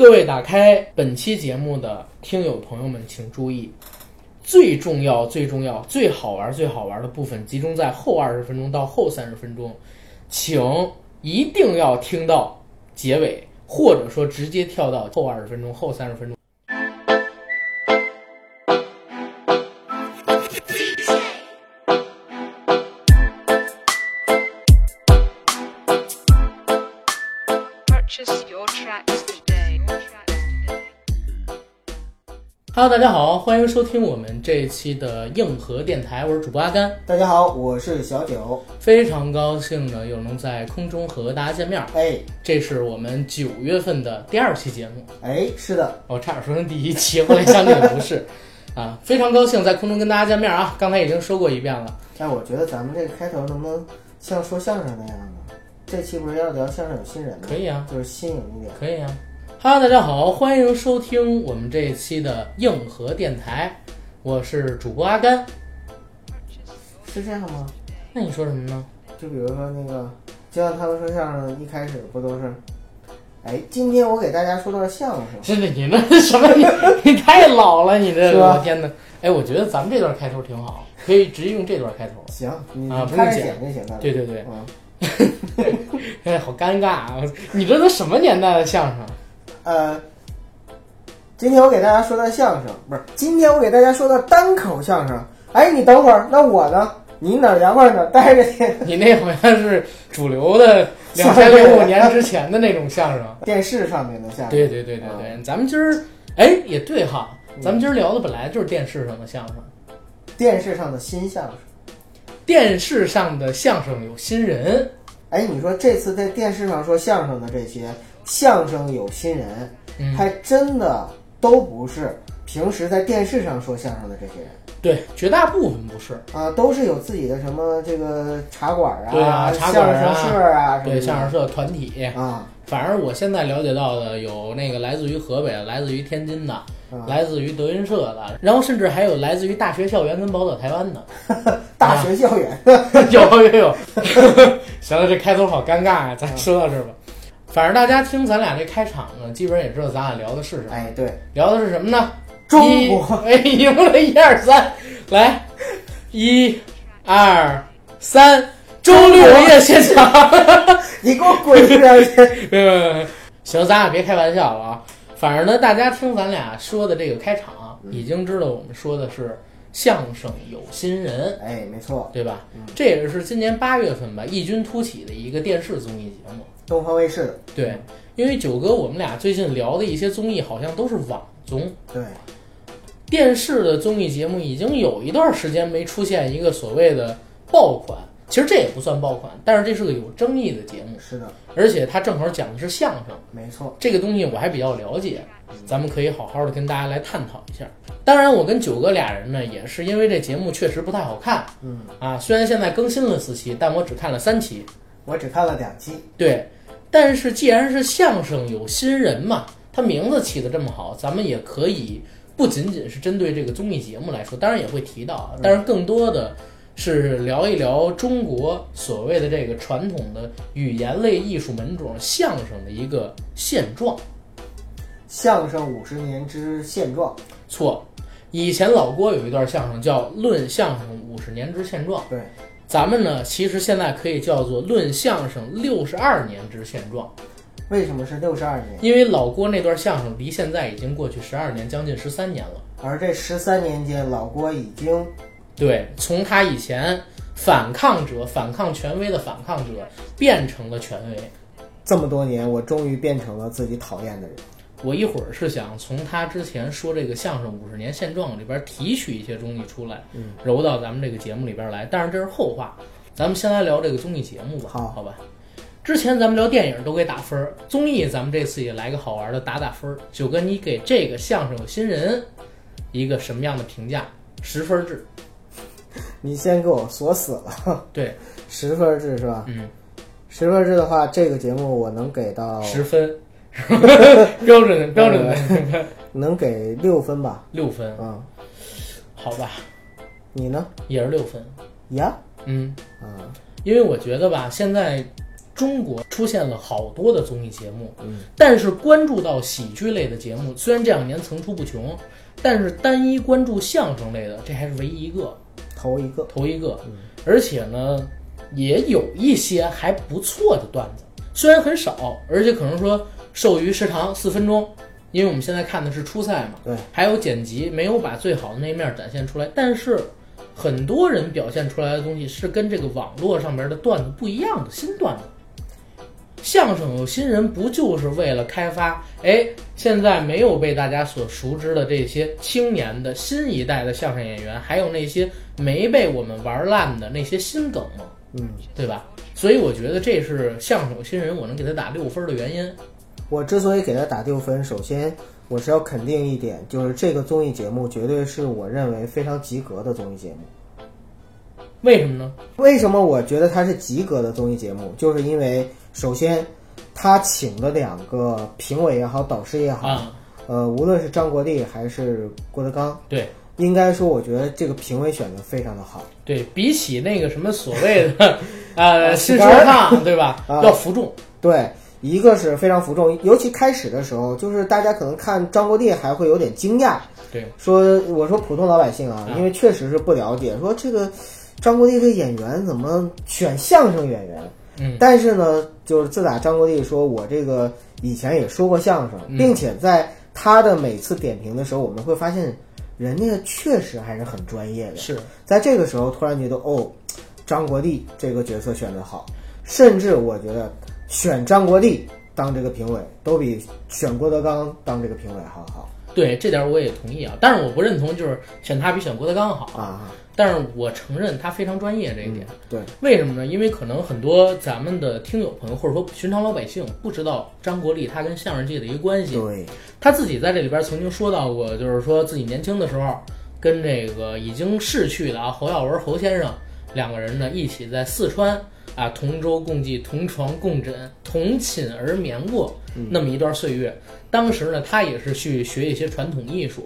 各位打开本期节目的听友朋友们，请注意，最重要、最重要、最好玩、最好玩的部分集中在后二十分钟到后三十分钟，请一定要听到结尾，或者说直接跳到后二十分钟、后三十分钟。Hello，大家好，欢迎收听我们这一期的硬核电台，我是主播阿甘，大家好，我是小九。非常高兴呢又能在空中和大家见面。哎这是我们九月份的第二期节目，哎，是的，我差点说成第一期，后来想想也不是，啊，非常高兴在空中跟大家见面啊！刚才已经说过一遍了，哎，我觉得咱们这个开头能不能像说相声那样呢？这期不是要聊相声有新人吗？可以啊，就是新颖一点。可以啊。Hello，大家好，欢迎收听我们这一期的硬核电台，我是主播阿甘。是这样吗？那你说什么呢？就比如说那个，就像他们说相声一开始不都是，哎，今天我给大家说段相声。真的，你那什么，你 你太老了，你这是吧我天哪！哎，我觉得咱们这段开头挺好，可以直接用这段开头。行，你啊不用开始剪剪就行了。对对对，嗯，哎，好尴尬啊！你这都什么年代的相声？呃，今天我给大家说段相声，不是，今天我给大家说段单口相声。哎，你等会儿，那我呢？你哪儿凉快哪儿待着去。你那好像是主流的两千零五年之前的那种相声。电视上面的相声。对对对对对，咱们今儿哎也对哈，咱们今儿聊的本来就是电视上的相声，电视上的新相声。电视上的相声有新人，哎，你说这次在电视上说相声的这些相声有新人，嗯，还真的都不是平时在电视上说相声的这些人对，绝大部分不是，啊，都是有自己的什么这个茶馆啊、对啊茶相馆啊声社啊对。相声社团体。啊反正我现在了解到的有那个来自于河北的，来自于天津的，啊，来自于德云社的，然后甚至还有来自于大学校园跟宝岛台湾的。大学校园。有 有有，行了，这开头好尴尬啊，咱说到这儿吧。反正大家听咱俩这开场呢，基本上也知道咱俩聊的是什么。哎，对，聊的是什么呢？中一国 哎，赢了，一二三，来，一、二、三，周六夜现场。你给我滚出来去！没有没有没有，行，咱俩别开玩笑了啊。反正呢，大家听咱俩说的这个开场，已经知道我们说的是相声有新人，哎，没错，对吧嗯？这也是今年八月份吧异军突起的一个电视综艺节目。东方卫视的，对，因为九哥我们俩最近聊的一些综艺好像都是网综，对，电视的综艺节目已经有一段时间没出现一个所谓的爆款。其实这也不算爆款，但是这是个有争议的节目，是的，而且它正好讲的是相声。没错，这个东西我还比较了解，咱们可以好好的跟大家来探讨一下。当然，我跟九哥俩人呢，也是因为这节目确实不太好看嗯，啊。虽然现在更新了四期，但我只看了三期。我只看了两期，对，但是既然是相声有新人嘛，他名字起的这么好，咱们也可以不仅仅是针对这个综艺节目来说，当然也会提到啊，但是更多的是聊一聊中国所谓的这个传统的语言类艺术门种相声的一个现状。相声五十年之现状，错，以前老郭有一段相声叫《论相声五十年之现状》，对，咱们呢其实现在可以叫做《论相声六十二年之现状》，为什么是六十二年？因为老郭那段相声离现在已经过去十二年，将近十三年了。而这十三年间，老郭已经对，从他以前反抗者、反抗权威的反抗者，变成了权威。这么多年，我终于变成了自己讨厌的人。我一会儿是想从他之前说这个相声五十年现状里边提取一些东西出来，嗯，揉到咱们这个节目里边来。但是这是后话，咱们先来聊这个综艺节目吧，好好吧？之前咱们聊电影都给打分儿，综艺咱们这次也来个好玩的打打分儿。九哥，你给这个相声有新人一个什么样的评价？十分制，你先给我锁死了，对，十分制是吧？嗯，十分制的话，这个节目我能给到十分，标准标准的。能给六分吧？六分，嗯，好吧，你呢？也是六分。呀，嗯，啊，因为我觉得吧，现在中国出现了好多的综艺节目，嗯，但是关注到喜剧类的节目，虽然这两年层出不穷，但是单一关注相声类的，这还是唯一一个，头一个，头一个。而且呢，也有一些还不错的段子，虽然很少，而且可能说授予时长四分钟，因为我们现在看的是初赛嘛，对，还有剪辑，没有把最好的那一面展现出来，但是。很多人表现出来的东西是跟这个网络上面的段子不一样的新段子。相声有新人，不就是为了开发？哎，现在没有被大家所熟知的这些青年的新一代的相声演员，还有那些没被我们玩烂的那些新梗吗？嗯，对吧？所以我觉得这是相声有新人，我能给他打六分的原因。我之所以给他打六分，首先我是要肯定一点，就是这个综艺节目绝对是我认为非常及格的综艺节目。为什么呢？为什么我觉得它是及格的综艺节目？就是因为首先，他请的两个评委也好，导师也好，啊，呃，无论是张国立还是郭德纲，对应该说，我觉得这个评委选的非常的好。对，比起那个什么所谓的 呃新说唱，对吧？啊要服众。对，一个是非常服众，尤其开始的时候，就是大家可能看张国立还会有点惊讶，对，说我说普通老百姓啊，啊。因为确实是不了解，说这个张国立这演员怎么选相声演员？嗯，但是呢，就是自打张国立说我这个以前也说过相声，嗯。并且在他的每次点评的时候，我们会发现人家确实还是很专业的。是。在这个时候，突然觉得哦，张国立这个角色选得好，甚至我觉得选张国立当这个评委，都比选郭德纲当这个评委还好对这点我也同意啊，但是我不认同就是选他比选郭德纲好，啊。但是我承认他非常专业这一点。对，为什么呢？因为可能很多咱们的听友朋友或者说寻常老百姓不知道张国立他跟相声界的一个关系。对，他自己在这里边曾经说到过，就是说自己年轻的时候跟这个已经逝去的啊侯耀文侯先生两个人呢一起在四川啊同舟共济、同床共枕、同寝而眠过那么一段岁月。当时呢，他也是去学一些传统艺术，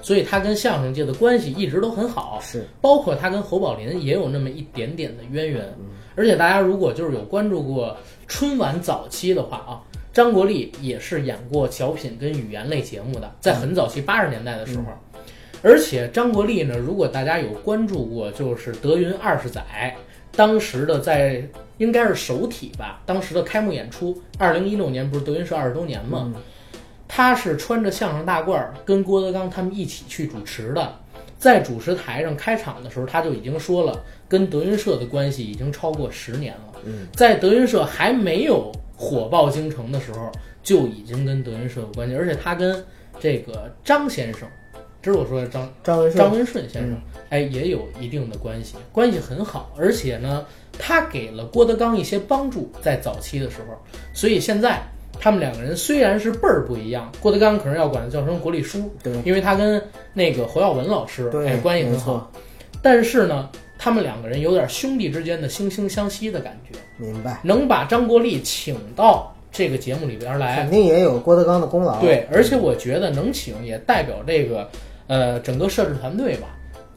所以他跟相声界的关系一直都很好。是包括他跟侯宝林也有那么一点点的渊源。而且大家如果就是有关注过春晚早期的话啊，张国立也是演过小品跟语言类节目的，在很早期八十年代的时候。而且张国立呢，如果大家有关注过，就是德云二十载当时的在应该是首体吧，当时的开幕演出，二零一六年不是德云社二十周年吗？他是穿着相声大褂儿跟郭德纲他们一起去主持的，在主持台上开场的时候，他就已经说了，跟德云社的关系已经超过十年了。嗯，在德云社还没有火爆京城的时候，就已经跟德云社有关系，而且他跟这个张先生，知道我说的张张文顺，张文顺先生，哎，也有一定的关系，关系很好。而且呢，他给了郭德纲一些帮助，在早期的时候，所以现在他们两个人虽然是辈儿不一样，郭德纲可能要管他叫声国立叔，对因为他跟那个侯耀文老师对哎关系很没错好，但是呢，他们两个人有点兄弟之间的惺惺相惜的感觉，明白，能把张国立请到这个节目里边来肯，定也有郭德纲的功劳。对，而且我觉得能请也代表这个呃整个摄制团队吧，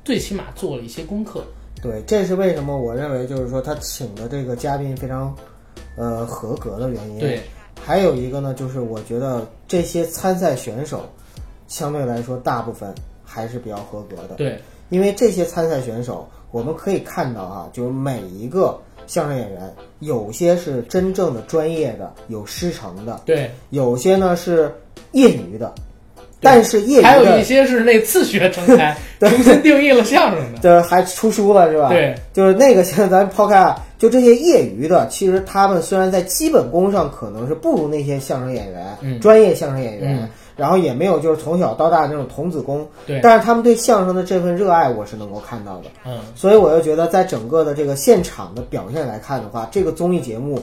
最起码做了一些功课。对，这是为什么我认为就是说他请的这个嘉宾非常呃合格的原因。对，还有一个呢，就是我觉得这些参赛选手相对来说大部分还是比较合格的。对，因为这些参赛选手，我们可以看到啊，就是每一个相声演员，有些是真正的专业的，有师承的，对，有些呢是业余的，但是业余还有一些是那自学成才，重新定义了相声的。对还出书了是吧？对，就是那个现在咱抛开啊，就这些业余的，其实他们虽然在基本功上可能是不如那些相声演员，嗯专业相声演员。嗯然后也没有就是从小到大那种童子功，对但是他们对相声的这份热爱，我是能够看到的。嗯，所以我就觉得，在整个的这个现场的表现来看的话，这个综艺节目，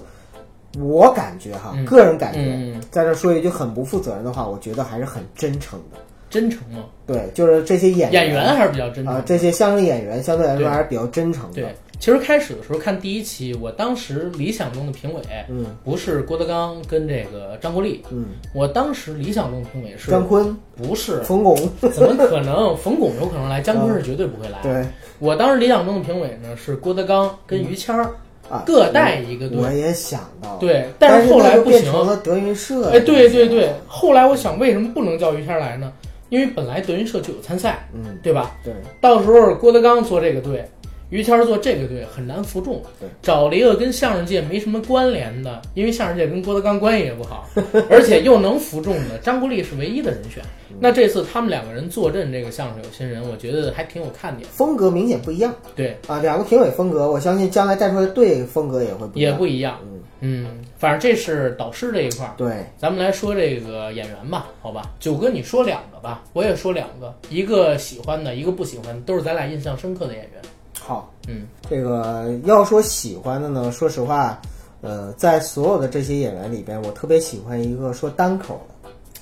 我感觉哈，嗯个人感觉，嗯在这说一句很不负责任的话，我觉得还是很真诚的。真诚吗，对，就是这些演演员还是比较真诚啊、的。这些相声演员相对来说还是比较真诚的。对，其实开始的时候看第一期，我当时理想中的评委嗯不是郭德纲跟这个张国立，嗯，我当时理想中的评委是张坤、不是？冯巩，怎么可能？冯巩有可能来，姜昆是绝对不会来。对，我当时理想中的评委呢是郭德纲跟于谦儿，啊，各带一个队。我也想到，对，但是后来不行。成了德云社。哎，对对对，后来我想，为什么不能叫于谦来呢？因为本来德云社就有参赛，嗯，对吧？对，到时候郭德纲做这个队，于谦做这个队很难服众。找了一个跟相声界没什么关联的，因为相声界跟郭德纲关系也不好，而且又能服众的，张国立是唯一的人选。嗯那这次他们两个人坐镇这个相声有新人，我觉得还挺有看点。风格明显不一样对，啊，两个评委风格，我相信将来带出来的队风格也会不一样。也不一样。嗯，嗯，反正这是导师这一块儿。对，咱们来说这个演员吧，好吧？九哥，你说两个吧，我也说两个，一个喜欢的，一个不喜欢的，都是咱俩印象深刻的演员。好，嗯，这个要说喜欢的呢，说实话，呃，在所有的这些演员里边，我特别喜欢一个说单口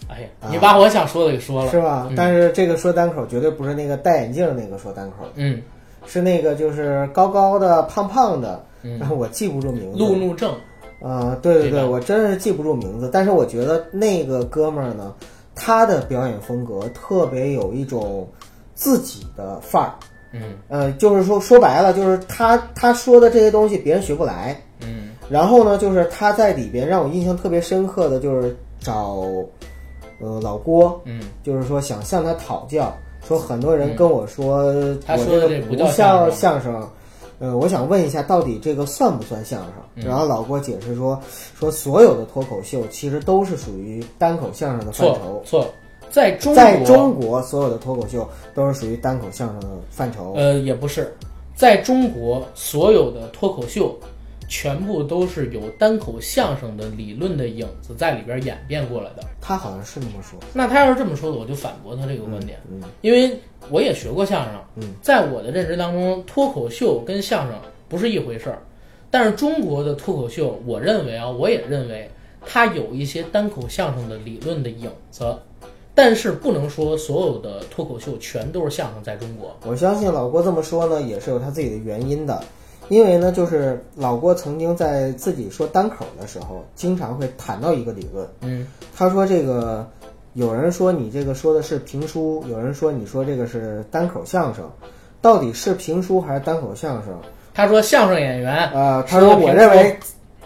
哎呀，啊。你把我想说的给说的，了，是吧？嗯。但是这个说单口绝对不是那个戴眼镜那个说单口，嗯。是那个就是高高的、胖胖的，嗯。然后我记不住名字。路怒症，啊、对对对，对吧我真是记不住名字，但是我觉得那个哥们儿呢，他的表演风格特别有一种自己的范儿。嗯呃，就是说说白了，就是他他说的这些东西别人学不来。嗯然后呢，就是他在里边让我印象特别深刻的就是找呃老郭，嗯，就是说想向他讨教，说很多人跟我说、他说我这个的这不叫叫相声。呃，我想问一下，到底这个算不算相声？嗯然后老郭解释说，说所有的脱口秀其实都是属于单口相声的范错畴，错，在中国，在中国所有的脱口秀都是属于单口相声的范畴。呃，也不是，在中国所有的脱口秀，全部都是有单口相声的理论的影子在里边演变过来的。他好像是这么说。那他要是这么说的，我就反驳他这个观点，嗯因为我也学过相声，嗯在我的认知当中，脱口秀跟相声不是一回事儿。但是中国的脱口秀，我认为啊，我也认为它有一些单口相声的理论的影子，但是不能说所有的脱口秀全都是相声在中国。我相信老郭这么说呢，也是有他自己的原因的，因为呢，就是老郭曾经在自己说单口的时候，经常会谈到一个理论。嗯他说这个，有人说你这个说的是评书，有人说你说这个是单口相声，到底是评书还是单口相声？他说相声演员，呃，他说我认为，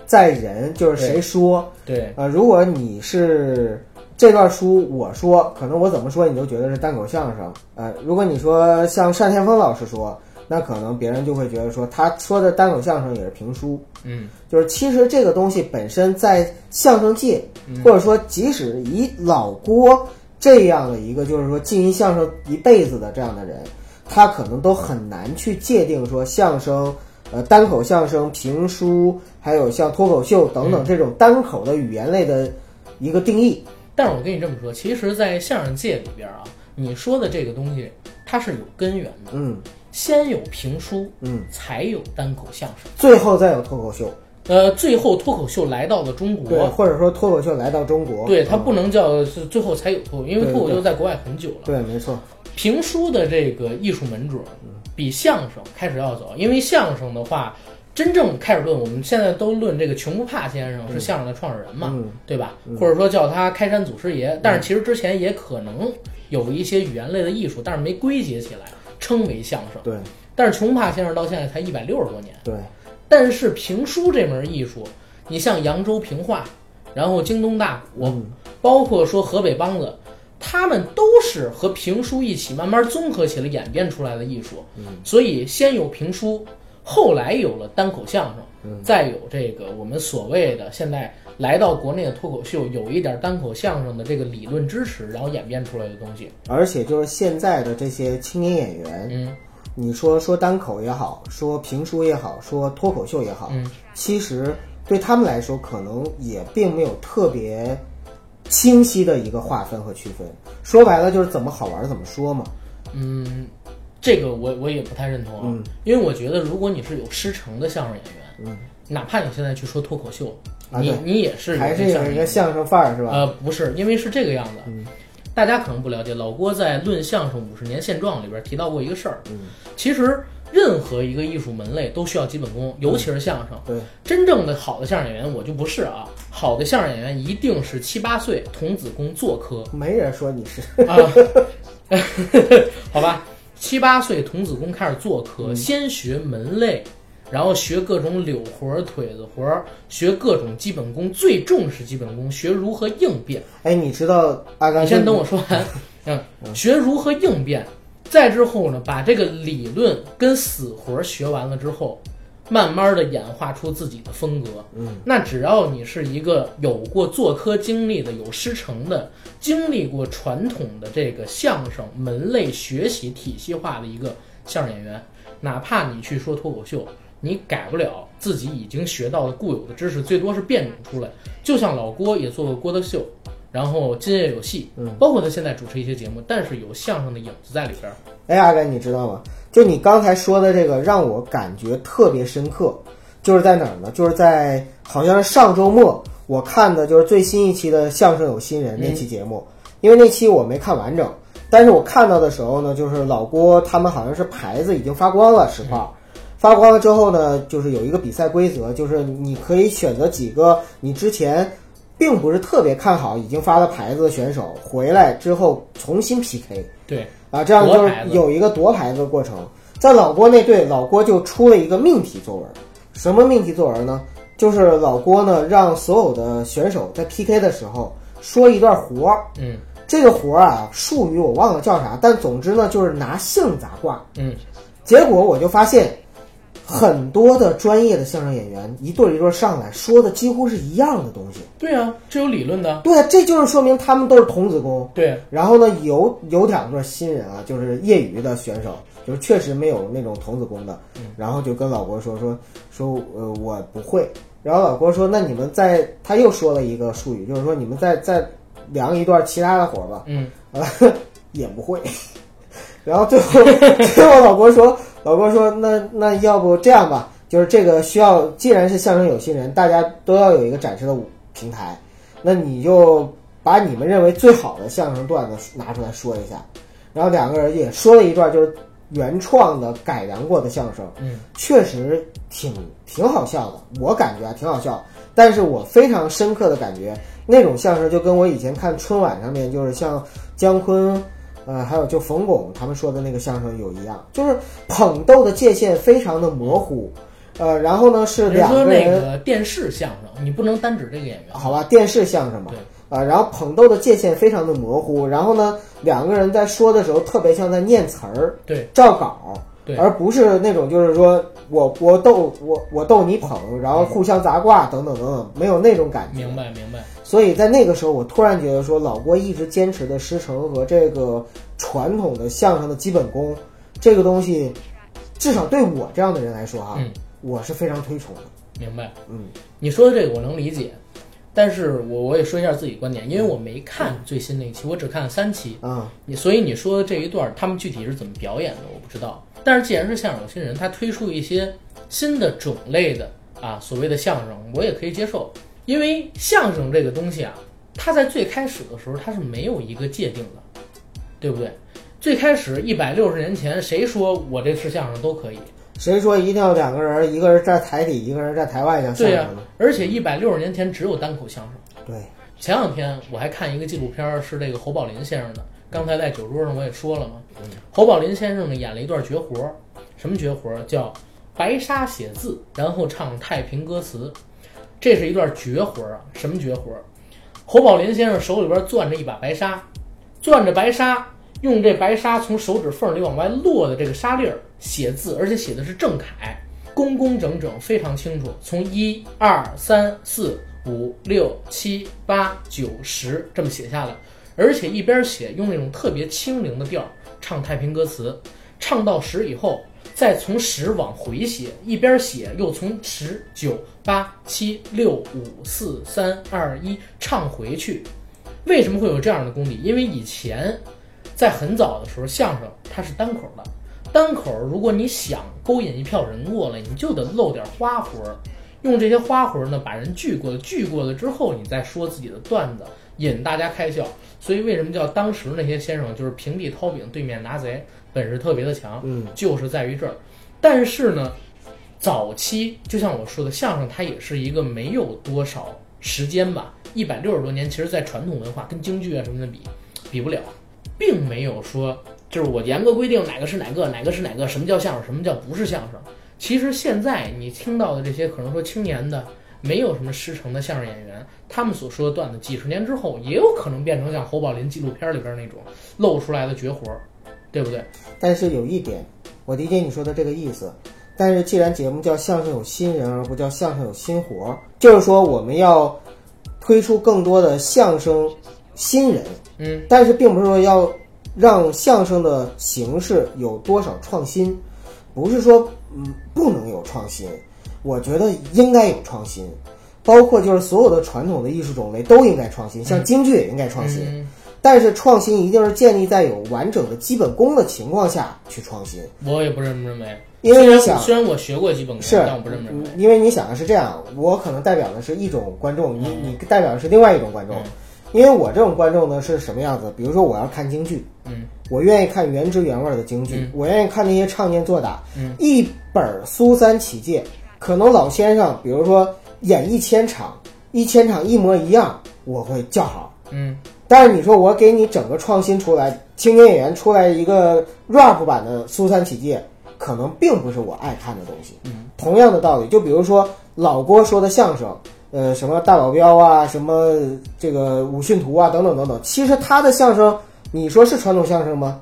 在人就是谁说，对，呃，如果你是这段书我说，可能我怎么说你都觉得是单口相声。呃，如果你说像单田芳老师说，那可能别人就会觉得说他说的单口相声也是评书。嗯就是其实这个东西本身在相声界，嗯或者说即使以老郭这样的一个就是说经营相声一辈子的这样的人，他可能都很难去界定说相声。呃，单口相声、评书，还有像脱口秀等嗯等这种单口的语言类的一个定义，但是我跟你这么说，其实，在相声界里边啊，你说的这个东西，它是有根源的。嗯。先有评书，嗯，才有单口相声。最后再有脱口秀，呃，最后脱口秀来到了中国。对，国，或者说脱口秀来到中国，对它嗯。不能叫是最后才有脱口，因为脱口秀在国外很久了。对，没错，评书的这个艺术门准比相声开始要早，因为相声的话，真正开始论，我们现在都论这个穷不怕先生是相声的创始人嘛，嗯。对吧？或者说叫他开山祖师爷，但是其实之前也可能有一些语言类的艺术，但是没归结起来，称为相声。对。但是穷不怕先生到现在才一百六十多年，对，但是评书这门艺术，你像扬州评话，然后京东大鼓，嗯。包括说河北梆子，他们都是和评书一起慢慢综合起来演变出来的艺术。所以先有评书，后来有了单口相声，再有这个我们所谓的现在来到国内的脱口秀，有一点单口相声的这个理论支持，然后演变出来的东西。而且就是现在的这些青年演员，嗯你说说单口也好，说评书也好，说脱口秀也好，嗯，其实对他们来说，可能也并没有特别清晰的一个划分和区分。说白了，就是怎么好玩怎么说嘛。嗯，这个我我也不太认同啊，嗯因为我觉得如果你是有师承的相声演员，嗯，哪怕你现在去说脱口秀，你你也是有还是有一个相声范儿是吧？呃，不是，因为是这个样子。嗯大家可能不了解，老郭在《论相声五十年现状》里边提到过一个事儿。嗯其实任何一个艺术门类都需要基本功，尤其是相声。对，真正的好的相声演员，我就不是啊。好的相声演员一定是七八岁童子功做科没人说你是。啊，好吧，七八岁童子功开始做科，先学门类，然后学各种柳活儿、腿子活儿，学各种基本功，最重视基本功，学如何应变。哎，你知道阿甘？你先等我说完。嗯，学如何应变，再之后呢，把这个理论跟死活学完了之后，慢慢的演化出自己的风格。嗯，那只要你是一个有过做科经历的、有师承的、经历过传统的这个相声门类学习体系化的一个相声演员，哪怕你去说脱口秀，你改不了自己已经学到的固有的知识，最多是变种出来。就像老郭也做过郭德秀，然后今夜有戏，嗯，包括他现在主持一些节目，但是有相声的影子在里边儿。哎，阿甘，你知道吗？就你刚才说的这个，让我感觉特别深刻，就是在哪儿呢？就是在好像是上周末我看的，就是最新一期的《相声有新人》那期节目，因为那期我没看完整，但是我看到的时候呢，就是老郭他们好像是牌子已经发光了，实话。发光了之后呢，就是有一个比赛规则，就是你可以选择几个你之前并不是特别看好已经发了牌子的选手回来之后重新 PK。对，啊，这样就是有一个夺牌子的过程。在老郭那队，老郭就出了一个命题作文。什么命题作文呢？就是老郭呢让所有的选手在 PK 的时候说一段活儿。嗯这个活儿啊，术语我忘了叫啥，但总之呢就是拿性砸挂。嗯，结果我就发现，很多的专业的相声演员一对儿一对儿上来说的几乎是一样的东西。对啊，这有理论的。对啊，这就是说明他们都是童子功。对，然后呢，有有两对新人啊，就是业余的选手，就是确实没有那种童子功的，然后就跟老郭说说说，呃，我不会。然后老郭说，那你们再，他又说了一个术语，就是说你们再再量一段其他的活儿吧，嗯，啊，也不会。然后最后最后老郭说，老郭说，那那要不这样吧，就是这个需要，既然是相声有新人，大家都要有一个展示的舞平台，那你就把你们认为最好的相声段子拿出来说一下。然后两个人也说了一段就是原创的改良过的相声，嗯，确实挺挺好笑的，我感觉啊挺好笑。但是我非常深刻的感觉，那种相声就跟我以前看春晚上面，就是像姜昆，呃，还有就冯巩他们说的那个相声有一样，就是捧逗的界限非常的模糊，呃，然后呢是人说那两个人，电视相声，你不能单指这个演员。好吧，电视相声嘛对，啊，然后捧逗的界限非常的模糊，然后呢两个人在说的时候特别像在念词儿，对照稿，对而不是那种就是说我我逗我我逗你捧，然后互相砸挂等等等等，没有那种感觉。明白明白。所以在那个时候，我突然觉得说，老郭一直坚持的师承和这个传统的相声的基本功，这个东西，至少对我这样的人来说啊、嗯我是非常推崇的。明白，嗯，你说的这个我能理解，但是我我也说一下自己观点，因为我没看最新那一期，我只看了三期，啊、你所以你说的这一段，他们具体是怎么表演的，我不知道。但是既然是相声新人，他推出一些新的种类的啊，所谓的相声，我也可以接受，因为相声这个东西啊，它在最开始的时候它是没有一个界定的，对不对？最开始一百六十年前，谁说我这是相声都可以？谁说一定要两个人，一个人站台底，一个人站台外讲相对呀、声？而且一百六十年前只有单口相声。对，前两天我还看一个纪录片儿，是这个侯宝林先生的。刚才在酒桌上我也说了嘛，侯宝林先生呢演了一段绝活儿，什么绝活儿？叫白沙写字，然后唱太平歌词。这是一段绝活儿啊！什么绝活儿？侯宝林先生手里边攥着一把白沙，攥着白沙，用这白沙从手指缝里往外落的这个沙粒儿写字，而且写的是正楷，工工整整，非常清楚。从一二三四五六七八九十这么写下来，而且一边写用那种特别轻灵的调唱太平歌词，唱到十以后，再从十往回写，一边写又从十九八七六五四三二一唱回去。为什么会有这样的功底？因为以前在很早的时候，相声它是单口的，单口如果你想勾引一票人过来，你就得露点花活儿，用这些花活儿呢把人聚过来，聚过了之后，你再说自己的段子，引大家开笑。所以为什么叫当时那些先生就是平地掏饼，对面拿贼，本事特别的强，嗯，就是在于这儿。但是呢，早期就像我说的，相声它也是一个没有多少时间吧，一百六十多年，其实在传统文化跟京剧啊什么的比，比不了，并没有说就是我严格规定哪个是哪个，哪个是哪个，什么叫相声，什么叫不是相声。其实现在你听到的这些可能说青年的，没有什么师承的相声演员，他们所说的段子，几十年之后也有可能变成像侯宝林纪录片里边那种露出来的绝活儿，对不对？但是有一点，我理解你说的这个意思。但是既然节目叫相声有新人，而不叫相声有新活儿，就是说我们要推出更多的相声新人，嗯，但是并不是说要让相声的形式有多少创新，不是说嗯不能有创新，我觉得应该有创新，包括就是所有的传统的艺术种类都应该创新，像京剧也应该创新。嗯但是创新一定是建立在有完整的基本功的情况下去创新，我也不这么认为。因为你想虽然我学过基本功，是但我不这么认为。因为你想的是这样，我可能代表的是一种观众，你你代表的是另外一种观众。嗯因为我这种观众呢是什么样子？比如说我要看京剧，嗯我愿意看原汁原味的京剧，嗯我愿意看那些唱念做打，嗯一本儿苏三起解，可能老先生比如说演一千场，一千场一模一样，我会叫好。嗯但是你说我给你整个创新出来，青年演员出来一个 rap 版的苏三起解，可能并不是我爱看的东西。嗯，同样的道理，就比如说老郭说的相声，呃，什么大保镖啊，什么这个武训图啊，等等等等，其实他的相声，你说是传统相声吗？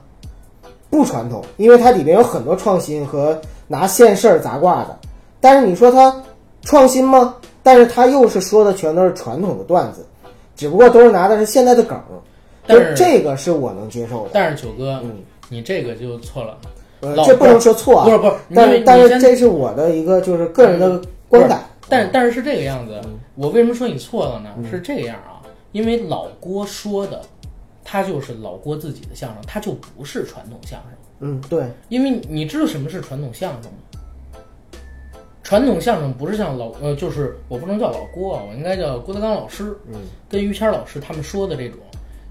不传统，因为它里面有很多创新和拿现事儿砸挂的。但是你说它创新吗？但是他又是说的全都是传统的段子，只不过都是拿的是现在的梗，但就是这个是我能接受的。但是九哥，嗯你这个就错了。呃，这不能说错啊，不是不是但是但是这是我的一个就是个人的观感。但但是是这个样子，嗯我为什么说你错了呢？是这个样啊，因为老郭说的，他就是老郭自己的相声，他就不是传统相声。嗯，对，因为你知道什么是传统相声吗？传统相声不是像老呃，就是我不能叫老郭啊，我应该叫郭德纲老师，嗯，跟于谦老师他们说的这种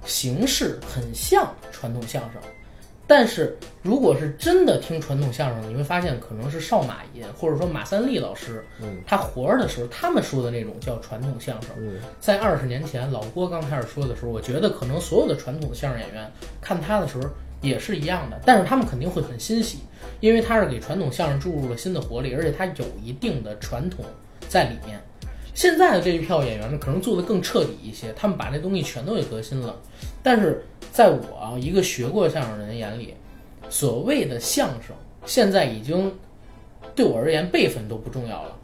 形式很像传统相声，但是如果是真的听传统相声，你会发现可能是少马爷或者说马三立老师，嗯，他活着的时候，他们说的那种叫传统相声。嗯，在二十年前，老郭刚开始说的时候，我觉得可能所有的传统的相声演员看他的时候也是一样的，但是他们肯定会很欣喜，因为他是给传统相声注入了新的活力，而且他有一定的传统在里面。现在的这一票演员呢，可能做的更彻底一些，他们把那东西全都给革新了。但是在我啊一个学过相声的人眼里，所谓的相声现在已经对我而言辈分都不重要了。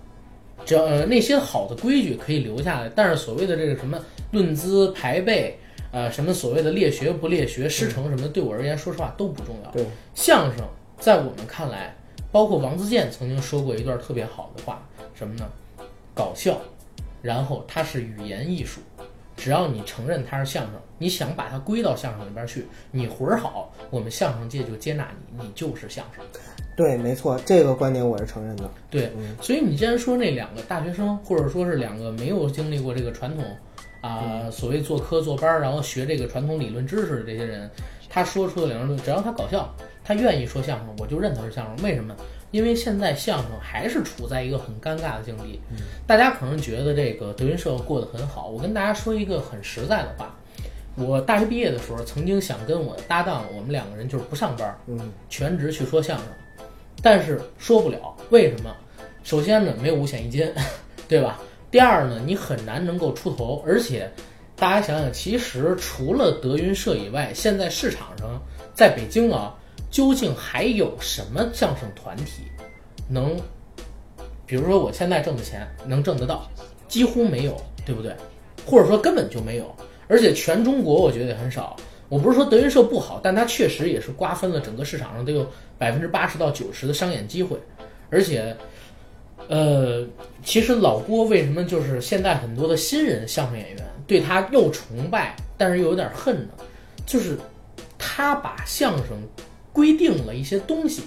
只要呃那些好的规矩可以留下来，但是所谓的这个什么论资排辈，呃什么所谓的列学不列学、师承什么的，对我而言说实话都不重要。对，相声在我们看来，包括王自健曾经说过一段特别好的话，什么呢？搞笑，然后它是语言艺术。只要你承认它是相声，你想把它归到相声里边去，你魂儿好，我们相声界就接纳你，你就是相声。对，没错，这个观点我是承认的。对，所以你既然说那两个大学生，或者说是两个没有经历过这个传统啊、所谓做科做班儿，然后学这个传统理论知识的这些人，他说出的两个，只要他搞笑，他愿意说相声，我就认他是相声。为什么？因为现在相声还是处在一个很尴尬的境地，大家可能觉得这个德云社过得很好。我跟大家说一个很实在的话，我大学毕业的时候，曾经想跟我的搭档，我们两个人就是不上班，嗯，全职去说相声，但是说不了，为什么？首先呢，没有五险一金，对吧？第二呢，你很难能够出头，而且大家想想，其实除了德云社以外，现在市场上在北京啊，究竟还有什么相声团体能，比如说我现在挣的钱能挣得到，几乎没有，对不对？或者说根本就没有，而且全中国我觉得也很少。我不是说德云社不好，但它确实也是瓜分了整个市场上都有百分之八十到九十的商演机会，而且，呃，其实老郭为什么就是现在很多的新人相声演员对他又崇拜，但是又有点恨呢？就是他把相声规定了一些东西，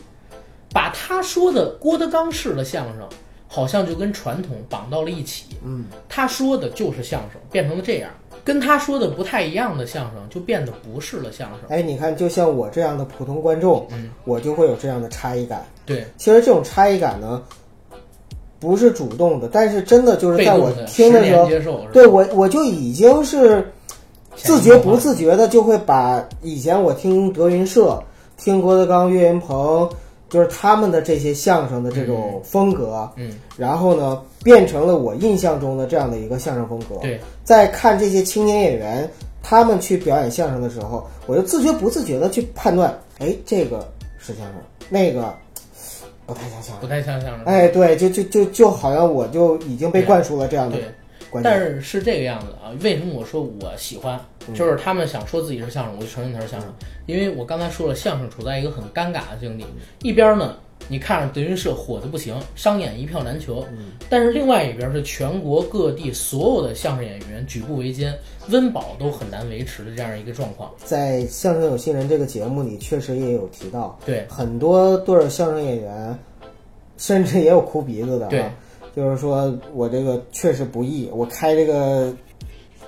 把他说的郭德纲式的相声，好像就跟传统绑到了一起。嗯，他说的就是相声，变成了这样。跟他说的不太一样的相声，就变得不是了相声。哎，你看，就像我这样的普通观众，嗯，我就会有这样的差异感。对，其实这种差异感呢，不是主动的，但是真的就是在我听的时候，对我我就已经是自觉不自自觉的就会把以前我听德云社、听郭德纲、岳云鹏就是他们的这些相声的这种风格，嗯，然后呢，变成了我印象中的这样的一个相声风格。对，在看这些青年演员他们去表演相声的时候，我就自觉不自觉的去判断，哎，这个是相声，那个不太像相声不。太像相声。哎，对，就就就就好像我就已经被灌输了这样的对。但是是这个样子啊。为什么我说我喜欢？嗯就是他们想说自己是相声，我就承认他是相声。因为我刚才说了，相声处在一个很尴尬的境地，一边呢。你看着德云社火的不行，商演一票难求，嗯但是另外一边是全国各地所有的相声演员举步维艰，温饱都很难维持的这样一个状况。在《相声有新人》这个节目里，确实也有提到，对很多对儿相声演员，甚至也有哭鼻子的、啊。对，就是说我这个确实不易，我开这个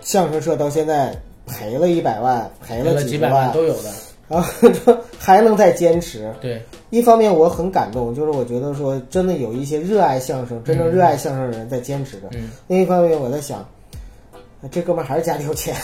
相声社到现在赔了一百万，赔赔了几百万都有的。然后就还能再坚持。对，一方面我很感动，就是我觉得说真的有一些热爱相声、真正热爱相声的人在坚持着。嗯另一方面我在想，这哥们儿还是家里有钱。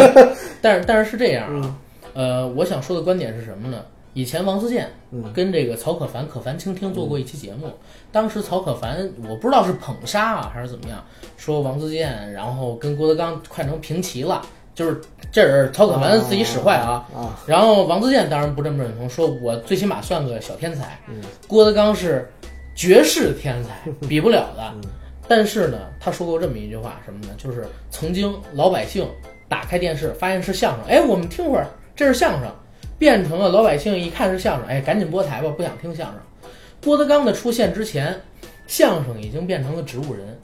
但是但是是这样嗯啊，呃，我想说的观点是什么呢？以前王自健嗯跟这个曹可凡、可凡倾听做过一期节目，当时曹可凡我不知道是捧杀啊还是怎么样，说王自健然后跟郭德纲快成平齐了，就是这是曹可凡自己使坏啊。啊！然后王自健当然不这么认同，说我最起码算个小天才，嗯郭德纲是绝世天才，比不了的。嗯但是呢，他说过这么一句话，什么呢？就是曾经老百姓打开电视发现是相声，哎，我们听会儿，这是相声，变成了老百姓一看是相声，哎，赶紧播台吧，不想听相声。郭德纲的出现之前，相声已经变成了植物人。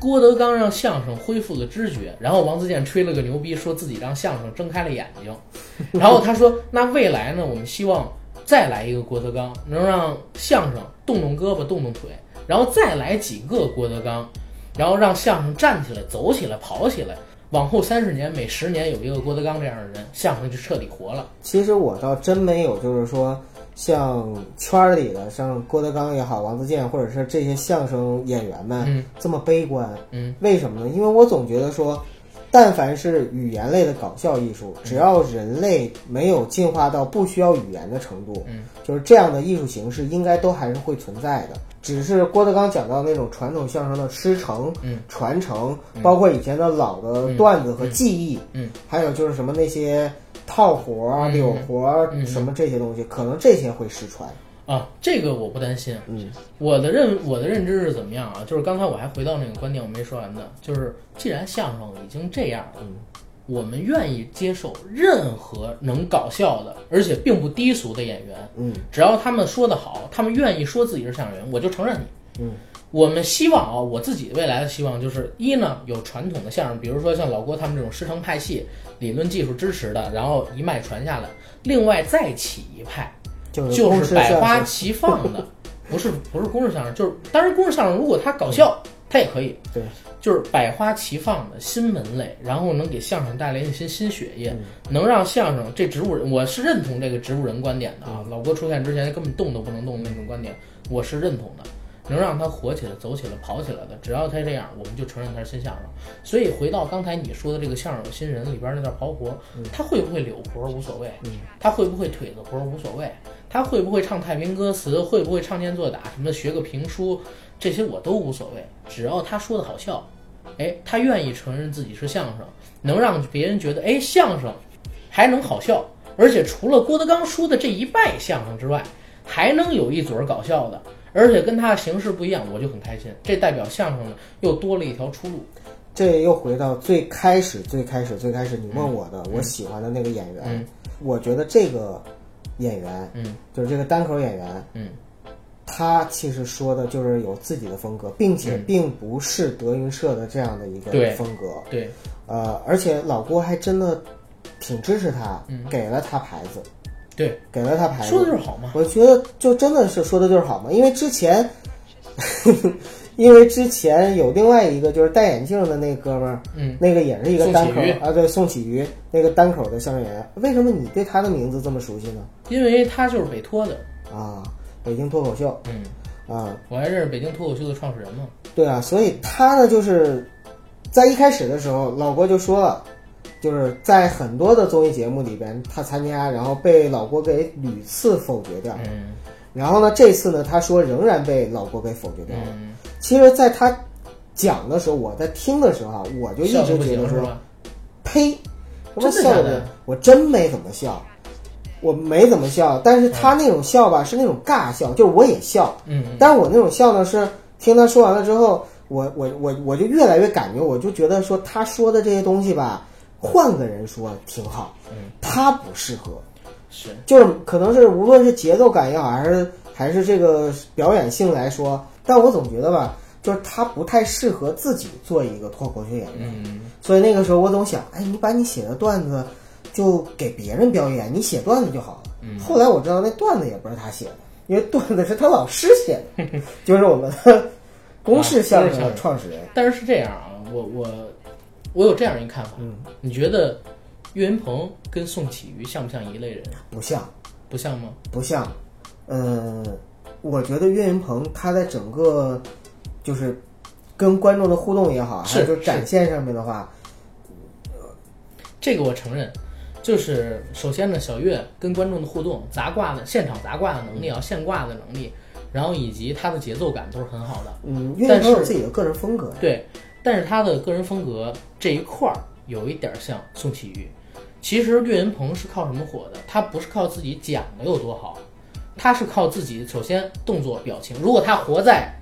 郭德纲让相声恢复了知觉，然后王自健吹了个牛逼，说自己让相声睁开了眼睛。然后他说：“那未来呢？我们希望再来一个郭德纲，能让相声动动胳膊、动动腿，然后再来几个郭德纲，然后让相声站起来、走起来、跑起来。往后三十年，每十年有一个郭德纲这样的人，相声就彻底活了。其实我倒真没有，就是说像圈儿里的，像郭德纲也好，王自健或者是这些相声演员们、嗯。这么悲观。嗯，为什么呢？因为我总觉得说，但凡是语言类的搞笑艺术，只要人类没有进化到不需要语言的程度，嗯，就是这样的艺术形式应该都还是会存在的。只是郭德纲讲到那种传统相声的师承、嗯。传承，包括以前的老的段子和技艺，嗯。还有就是什么那些套活柳活什么这些东西，可能这些会失传。啊，这个我不担心。嗯我的认我的认知是怎么样啊？就是刚才我还回到那个观点，我没说完的，就是既然相声已经这样了，我们愿意接受任何能搞笑的，而且并不低俗的演员，嗯只要他们说的好，他们愿意说自己是相声演员，我就承认你。嗯我们希望啊，我自己未来的希望就是一呢，有传统的相声，比如说像老郭他们这种师承派系、理论技术支持的，然后一脉传下来。另外再起一派，就是百花齐放的，不是不是公式相声，就是当然公式相声如果它搞笑，它也可以，对，就是百花齐放的新门类，然后能给相声带来一些新血液，嗯能让相声这植物人，我是认同这个植物人观点的嗯啊。老郭出现之前根本动都不能动的那种观点，我是认同的。能让他火起来、走起来、跑起来的，只要他这样，我们就承认他是新相声。所以回到刚才你说的这个相声有新人里边那段刨活，他会不会柳活无所谓，他会不会腿子活无所谓，他会不会唱太平歌词，会不会唱念做打，什么学个评书，这些我都无所谓，只要他说的好笑，哎，他愿意承认自己是相声，能让别人觉得哎相声还能好笑，而且除了郭德纲说的这一拜相声之外，还能有一嘴儿搞笑的，而且跟他的形式不一样，我就很开心。这代表相声呢又多了一条出路。这又回到最开始、最开始、最开始你问我的，我喜欢的那个演员。嗯我觉得这个演员，嗯就是这个单口演员，嗯他其实说的就是有自己的风格，并且嗯并不是德云社的这样的一个风格。对，呃，而且老郭还真的挺支持他，嗯给了他牌子，对，给了他牌子。说的就是好嘛。我觉得就真的是说的就是好嘛，因为之前，因为之前有另外一个就是戴眼镜的那哥们儿，嗯，那个也是一个单口啊，对，宋启瑜那个单口的相声演员，为什么你对他的名字这么熟悉呢？因为他就是北托的。啊，北京脱口秀嗯，啊，我还认识北京脱口秀的创始人嘛。对啊，所以他呢就是在一开始的时候，老郭就说了。就是在很多的综艺节目里边，他参加，然后被老郭给屡次否决掉。嗯然后呢，这次呢，他说仍然被老郭给否决掉了。嗯，其实，在他讲的时候，我在听的时候啊，我就一直觉得说？呸，什么笑的？我真没怎么笑，我没怎么笑。但是他那种笑吧，是那种尬笑，就是我也笑，嗯，但是我那种笑呢，是听他说完了之后，我我我我就越来越感觉，我就觉得说他说的这些东西吧，换个人说挺好，嗯，他不适合，是，就是可能是无论是节奏感也好，还是还是这个表演性来说，但我总觉得吧，就是他不太适合自己做一个脱口秀演员。嗯，所以那个时候我总想，哎，你把你写的段子就给别人表演，你写段子就好了。嗯后来我知道那段子也不是他写的，因为段子是他老师写的，就是我们的公式相声的创始人。但是是这样啊，我我我有这样一看法，嗯，你觉得岳云鹏跟宋启瑜像不像一类人？不像，不像吗？不像，嗯，我觉得岳云鹏他在整个就是跟观众的互动也好，还是就是展现上面的话，这个我承认，就是首先呢，小岳跟观众的互动、砸挂的现场砸挂的能力啊，现挂的能力，然后以及他的节奏感都是很好的。嗯，岳但云鹏有是自己的个人风格。对，但是他的个人风格这一块儿有一点像宋祁钰。其实岳云鹏是靠什么火的？他不是靠自己讲的有多好，他是靠自己首先动作表情。如果他活在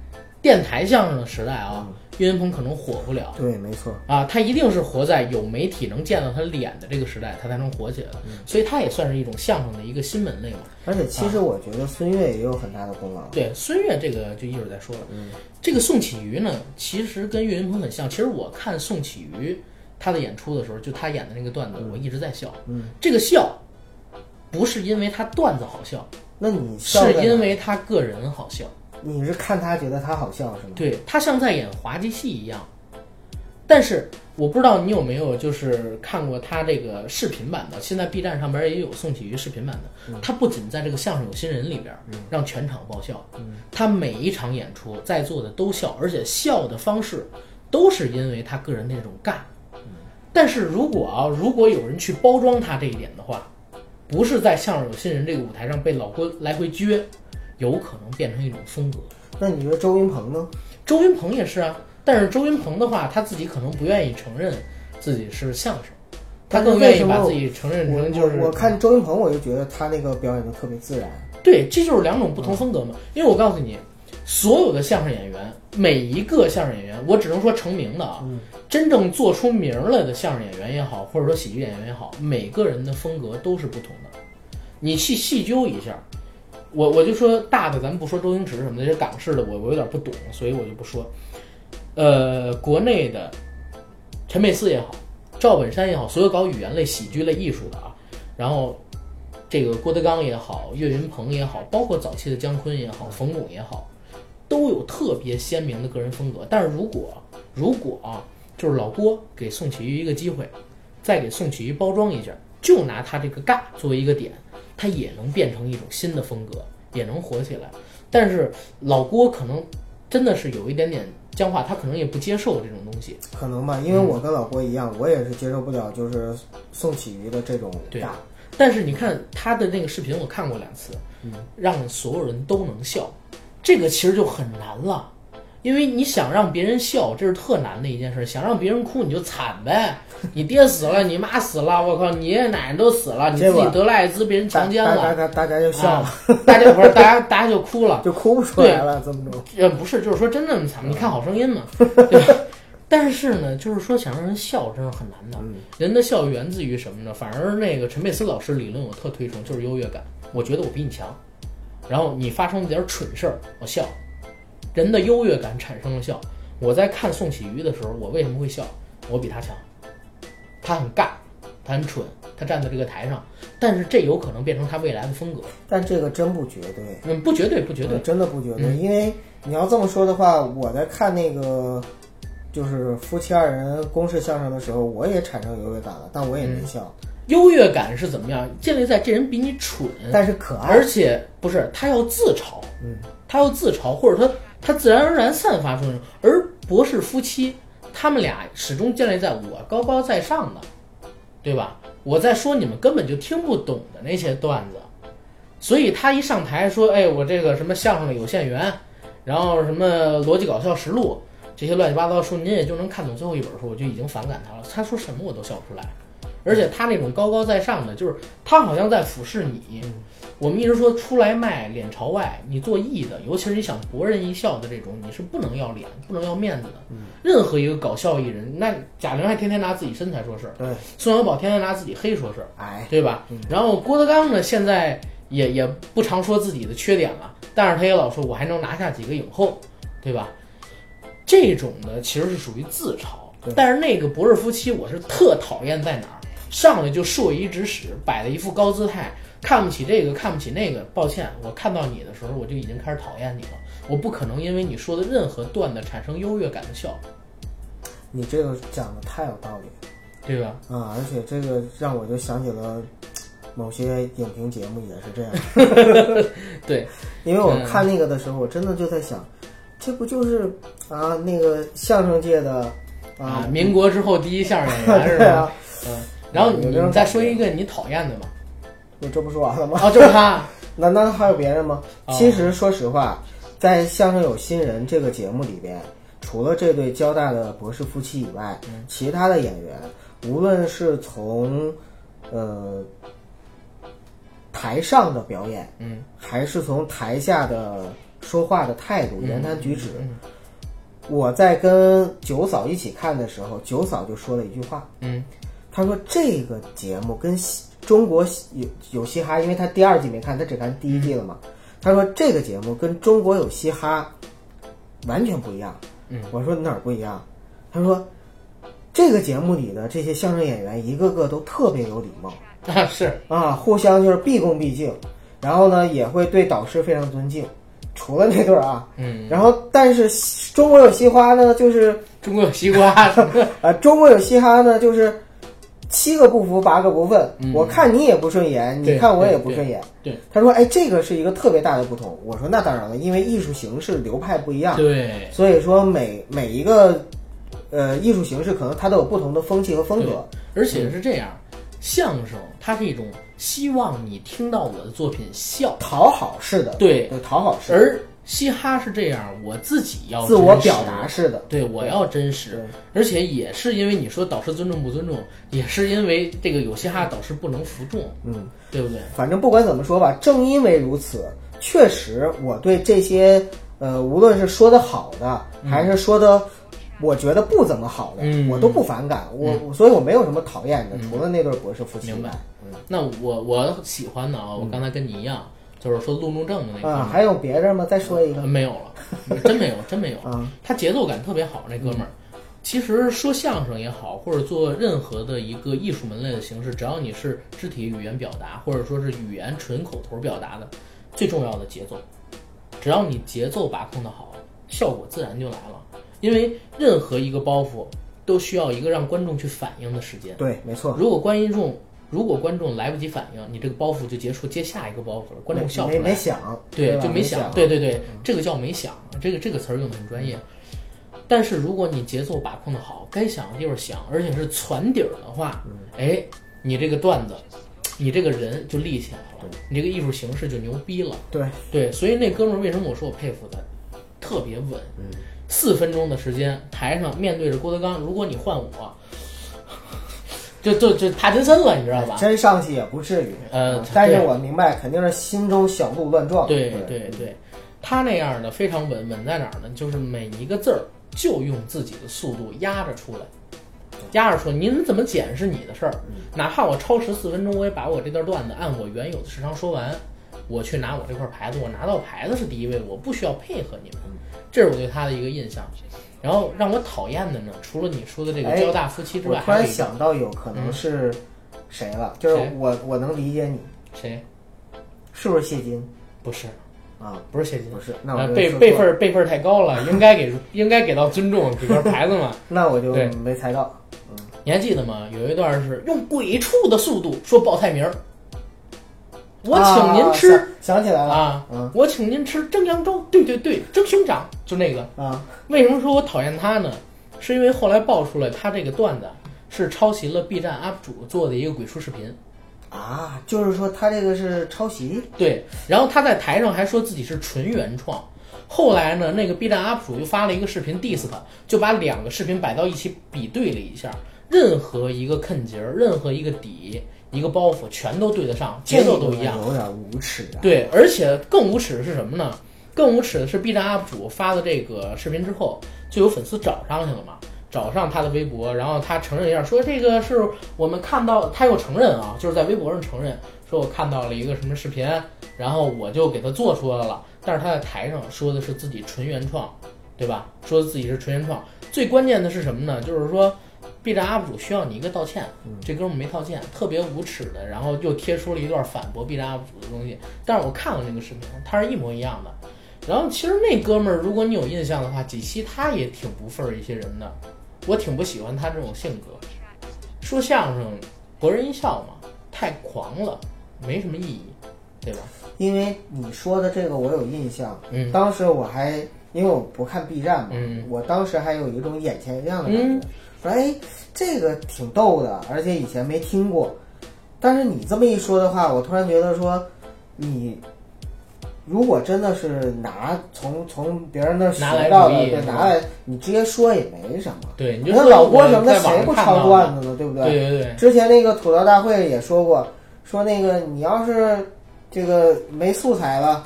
电台相声的时代啊，岳云鹏可能火不了。对，没错。啊，他一定是活在有媒体能见到他脸的这个时代，他才能火起来的。所以他也算是一种相声的一个新门类嘛。而且其实我觉得孙越也有很大的功劳。对，孙越这个就一会儿再说了。这个宋启瑜呢，其实跟岳云鹏很像。其实我看宋启瑜他的演出的时候，就他演的那个段子，我一直在笑。嗯，这个笑不是因为他段子好笑，那你笑是因为他个人好笑。你是看他觉得他好笑是吗？对他像在演滑稽戏一样。但是我不知道你有没有就是看过他这个视频版的，现在 B 站上边也有宋启瑜视频版的。他不仅在这个相声有新人里边让全场爆笑，他每一场演出在座的都笑，而且笑的方式都是因为他个人那种尬。但是如果啊，如果有人去包装他这一点的话，不是在相声有新人这个舞台上被老郭来回撅，有可能变成一种风格。那你觉得周云鹏呢？周云鹏也是啊，但是周云鹏的话，他自己可能不愿意承认自己是相声，他更愿意把自己承认我成就是我我看周云鹏，我就觉得他那个表演的特别自然。对，这就是两种不同风格嘛。因为我告诉你，所有的相声演员，每一个相声演员，我只能说成名的啊，真正做出名儿来的相声演员也好，或者说喜剧演员也好，每个人的风格都是不同的。你去细究一下，我我就说大的，咱们不说周星驰什么的，这港式的我我有点不懂，所以我就不说。呃，国内的陈佩斯也好，赵本山也好，所有搞语言类、喜剧类艺术的啊，然后这个郭德纲也好，岳云鹏也好，包括早期的姜昆也好，冯巩也好，都有特别鲜明的个人风格。但是如果如果啊，就是老郭给宋启煜一个机会，再给宋启煜包装一下，就拿他这个尬作为一个点，他也能变成一种新的风格，也能火起来。但是老郭可能真的是有一点点僵化，他可能也不接受这种东西。可能吧，因为我跟老郭一样，我也是接受不了就是宋启瑜的这种对尬。但是你看他的那个视频，我看过两次，让所有人都能笑，这个其实就很难了。因为你想让别人笑，这是特难的一件事；想让别人哭，你就惨呗。你爹死了，你妈死了，我靠，你爷爷奶奶都死了，你自己得了艾滋，被人强奸了大了，家大家就笑了，啊，大家不是大家大家就哭了。就哭不出来了，这么着。呃，不是，就是说真的惨。你看《好声音》嘛，对吧？但是呢，就是说想让人笑，真是很难的。人的笑源自于什么呢？反而那个陈佩斯老师理论我特推崇，就是优越感。我觉得我比你强，然后你发生了点蠢事儿，我笑。人的优越感产生了笑。我在看宋启瑜的时候，我为什么会笑？我比他强，他很尬，他很蠢，他站在这个台上，但是这有可能变成他未来的风格。但这个真不绝对，嗯，不绝对，不绝对呃。真的不绝对，嗯因为你要这么说的话，我在看那个就是夫妻二人公式相声的时候，我也产生优越感了，但我也没笑，优越感是怎么样？建立在这人比你蠢，但是可爱而。且不是他要自嘲，嗯，他要自嘲，或者说他自然而然散发出那种。而博士夫妻，他们俩始终建立在我高高在上的，对吧？我在说你们根本就听不懂的那些段子，所以他一上台说，哎，我这个什么相声的有限元，然后什么逻辑搞笑实录这些乱七八糟书，您也就能看懂最后一本书，我就已经反感他了。他说什么我都笑不出来，而且他那种高高在上的，就是他好像在俯视你。我们一直说出来卖脸朝外，你做艺的，尤其是你想博人一笑的这种，你是不能要脸，不能要面子的。任何一个搞笑艺人，那贾玲还天天拿自己身材说事儿，对，宋小宝天天拿自己黑说事儿，哎，对吧？然后郭德纲呢，现在也也不常说自己的缺点了，但是他也老说我还能拿下几个影后，对吧？这种呢，其实是属于自嘲对。但是那个博士夫妻，我是特讨厌在哪儿，上来就硕一指使，摆了一副高姿态，看不起这个，看不起那个。抱歉，我看到你的时候，我就已经开始讨厌你了。我不可能因为你说的任何段子产生优越感的笑，你这个讲的太有道理对吧？啊！而且这个让我就想起了 某些影评节目也是这样，对，因为我看那个的时候，我真的就在想，这不就是啊那个相声界的啊，民国之后第一相声演员 是吧嗯，然后你再说一个你讨厌的吧？我这不说完了吗？哦，就是他。难道还有别人吗？哦其实说实话，在《相声有新人》这个节目里边，除了这对交大的博士夫妻以外，嗯其他的演员，无论是从呃台上的表演，嗯，还是从台下的说话的态度、言谈举止，嗯我在跟九嫂一起看的时候，九嫂就说了一句话，嗯他说这个节目跟西中国有有嘻哈，因为他第二季没看，他只看第一季了嘛。他说这个节目跟中国有嘻哈完全不一样。嗯，我说哪儿不一样？他说这个节目里的这些相声演员一个个都特别有礼貌啊是，啊，互相就是毕恭毕敬，然后呢也会对导师非常尊敬。除了那对儿啊，嗯，然后但是西中国有嘻哈呢，就是中国有西瓜什么的，啊，中国有嘻哈呢，就是七个不服八个不忿。嗯我看你也不顺眼，你看我也不顺眼。对对他说：“哎，这个是一个特别大的不同。”我说：“那当然了，因为艺术形式流派不一样，对所以说每每一个呃艺术形式可能它都有不同的风气和风格。而且是这样，相声它是一种希望你听到我的作品笑，讨好式的，对对，讨好式的，而嘻哈是这样，我自己要自我表达式的。对，我要真实，而且也是因为你说导师尊重不尊重，也是因为这个有嘻哈导师不能服众，嗯，对不对？反正不管怎么说吧，正因为如此，确实我对这些呃，无论是说的好的，还是说的我觉得不怎么好的，嗯我都不反感。我、我所以我没有什么讨厌的，除了那对博士夫妻明白。那我我喜欢的啊，我刚才跟你一样，就是说路怒症的那个、啊，还有别的吗？再说一个没有了，真没有，真没有。啊，他节奏感特别好，那哥们儿。其实说相声也好，或者做任何的一个艺术门类的形式，只要你是肢体语言表达，或者说是语言纯口头表达的，最重要的节奏，只要你节奏把控的好，效果自然就来了。因为任何一个包袱都需要一个让观众去反应的时间。对，没错。如果观众如果观众来不及反应，你这个包袱就结束，接下一个包袱了，观众笑出来。没没想，对，就没想，嗯对对对，这个叫没想，这个这个词儿用的很专业。但是如果你节奏把控的好，该想的地方想，而且是攒底儿的话，嗯。哎，你这个段子，你这个人就立起来了，你这个艺术形式就牛逼了。对，对，所以那哥们儿为什么我说我佩服他，特别稳。四分钟的时间，台上面对着郭德纲，如果你换我，就就就帕金森了，你知道吧？真上去也不至于。呃但是我明白，肯定是心中小鹿乱撞。对对对对，他那样的非常稳，稳在哪儿呢？就是每一个字儿就用自己的速度压着出来，压着说您怎么剪是你的事儿，哪怕我超时四分钟，我也把我这段段子按我原有的时长说完。我去拿我这块牌子，我拿到牌子是第一位，我不需要配合你们，这是我对他的一个印象。然后让我讨厌的呢，除了你说的这个哎交大夫妻之外，我突然想到有可能是谁了，就是谁我我能理解你，谁？是不是谢金不是，啊？不是谢金，不是，那我呃，辈分儿辈分儿太高了，应该给 应该给到尊重，给块牌子嘛。那我就没猜到。嗯你还记得吗？有一段是用鬼畜的速度说报菜名儿，我请您吃啊想想起来了啊，嗯我请您吃蒸扬州，对对对，蒸熊掌，就那个。啊，为什么说我讨厌他呢？是因为后来爆出来他这个段子是抄袭了 B 站 UP 主做的一个鬼畜视频，啊，就是说他这个是抄袭，对，然后他在台上还说自己是纯原创。后来呢，那个 B 站 UP 主又发了一个视频 diss 他，就把两个视频摆到一起比对了一下，任何一个坑节儿，任何一个底，一个包袱，全都对得上，节奏都一样。有点无耻啊。对，而且更无耻的是什么呢？更无耻的是 B 站 UP 主发的这个视频之后，就有粉丝找上去了嘛，找上他的微博，然后他承认一下，说这个是我们看到，他又承认啊，就是在微博上承认，说我看到了一个什么视频，然后我就给他做出来了，但是他在台上说的是自己纯原创，对吧？说自己是纯原创，最关键的是什么呢？就是说。B 站 UP 主需要你一个道歉，这哥们儿没道歉，特别无耻的，然后又贴出了一段反驳 B 站 UP 主的东西。但是我看了那个视频，他是一模一样的。然后其实那哥们儿，如果你有印象的话，几期他也挺不忿儿一些人的，我挺不喜欢他这种性格。说相声博人一笑嘛，太狂了，没什么意义，对吧？因为你说的这个我有印象，嗯当时我还因为我不看 B 站嘛，嗯我当时还有一种眼前一亮的感觉，嗯说哎这个挺逗的，而且以前没听过。但是你这么一说的话，我突然觉得说你。如果真的是拿从从别人那儿学来到的，对，拿来你直接说也没什么。对，你就说老郭我什么的谁不抄段子呢？对不对对对，之前那个吐槽大会也说过，说那个你要是这个没素材了，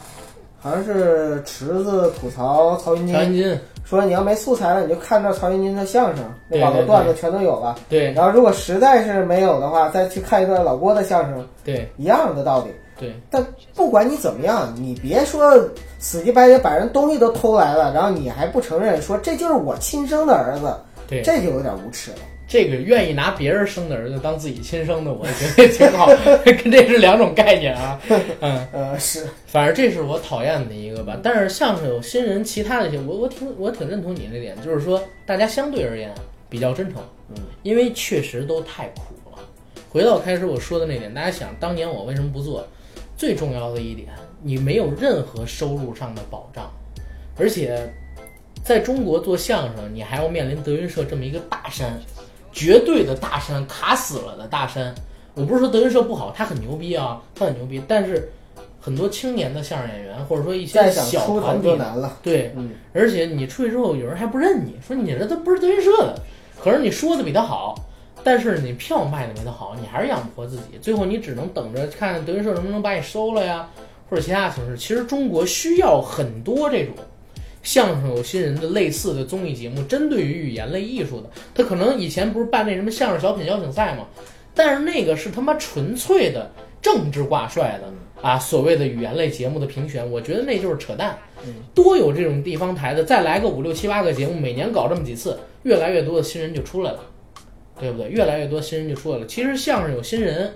好像是池子吐槽曹云金，说你要没素材了，你就看这曹云金的相声，那对对网络段子全都有了。对然后如果实在是没有的话，再去看一段老郭的相声，对一样的道理。对但不管你怎么样，你别说死乞白赖把人东西都偷来了，然后你还不承认，说这就是我亲生的儿子，对，这就有点无耻了。这个愿意拿别人生的儿子当自己亲生的，我觉得也挺好，跟这是两种概念啊。嗯，呃，是，反正这是我讨厌的一个吧。但是相声有新人，其他的一些，我我挺我挺认同你那点，就是说大家相对而言比较真诚，嗯，因为确实都太苦了。回到开始我说的那点，大家想当年我为什么不做？最重要的一点，你没有任何收入上的保障，而且在中国做相声，你还要面临德云社这么一个大山，绝对的大山，卡死了的大山。我不是说德云社不好，他很牛逼啊，他很牛逼，但是很多青年的相声演员，或者说一些小团体，难了。对，嗯，而且你出去之后，有人还不认你，说你这都不是德云社的，可是你说的比他好，但是你票卖的没他好，你还是养不活自己，最后你只能等着看德云社能不能把你收了呀，或者其他形式。其实中国需要很多这种相声有新人的类似的综艺节目，针对于语言类艺术的。他可能以前不是办那什么相声小品邀请赛吗？但是那个是他妈纯粹的政治挂帅的啊，所谓的语言类节目的评选，我觉得那就是扯淡。多有这种地方台的，再来个五六七八个节目，每年搞这么几次，越来越多的新人就出来了，对不对？越来越多新人就出来了。其实相声有新人，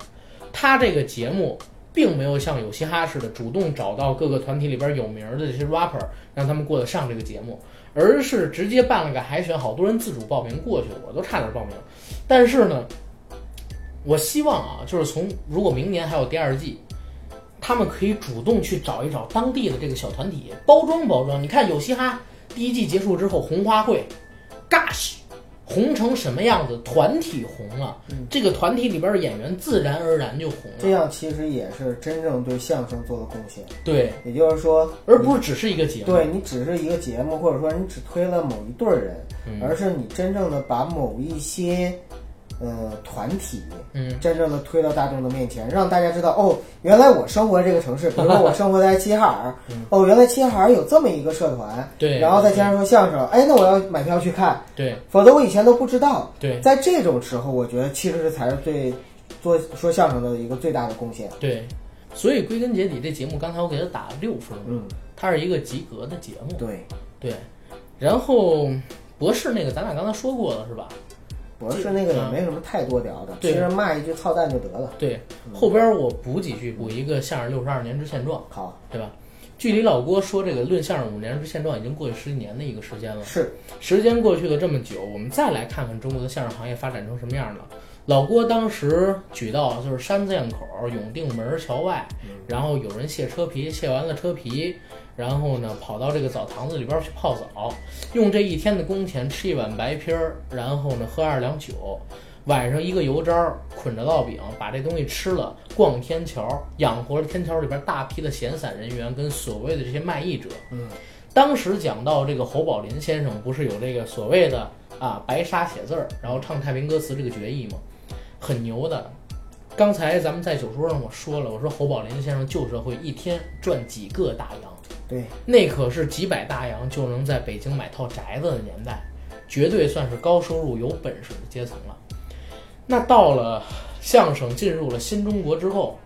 他这个节目并没有像有嘻哈似的主动找到各个团体里边有名的这些 rapper，让他们过得上这个节目，而是直接办了个海选，好多人自主报名过去，我都差点报名。但是呢，我希望啊，就是从如果明年还有第二季，他们可以主动去找一找当地的这个小团体，包装包装。你看有嘻哈第一季结束之后，红花会，gosh，红成什么样子？团体红了，这个团体里边的演员自然而然就红了。这样其实也是真正对相声做的贡献。对，也就是说，而不是只是一个节目。对你只是一个节目，或者说你只推了某一对儿人，嗯而是你真正的把某一些呃团体，嗯，真正的推到大众的面前，让大家知道哦，原来我生活这个城市，比如说我生活在齐齐哈尔，哦，原来齐齐哈尔有这么一个社团，嗯对然后再加上说相声，哎，那我要买票去看，对否则我以前都不知道。对在这种时候，我觉得其实是才是最做说相声的一个最大的贡献。对，所以归根结底，这节目刚才我给他打了六分，嗯，它是一个及格的节目。对，对，然后博士那个咱俩刚才说过了是吧？博士那个也没什么太多聊的，其实骂一句操蛋就得了。对，后边我补几句，补一个相声六十二年之现状，好，对吧？距离老郭说这个论相声五年之现状已经过去十几年的一个时间了。是时间过去了这么久，我们再来看看中国的相声行业发展成什么样了。老郭当时举到就是山子堰口、永定门桥外，然后有人卸车皮，卸完了车皮，然后呢跑到这个澡堂子里边去泡澡，用这一天的工钱吃一碗白皮儿，然后呢喝二两酒，晚上一个油渣捆着烙饼，把这东西吃了，逛天桥，养活了天桥里边大批的闲散人员跟所谓的这些卖艺者。嗯，当时讲到这个侯宝林先生，不是有这个所谓的啊白沙写字儿，然后唱太平歌词这个决议吗？很牛的。刚才咱们在酒桌上我说了，我说侯宝林先生旧社会一天赚几个大洋，对，那可是几百大洋就能在北京买套宅子的年代，绝对算是高收入有本事的阶层了。那到了相声进入了新中国之后，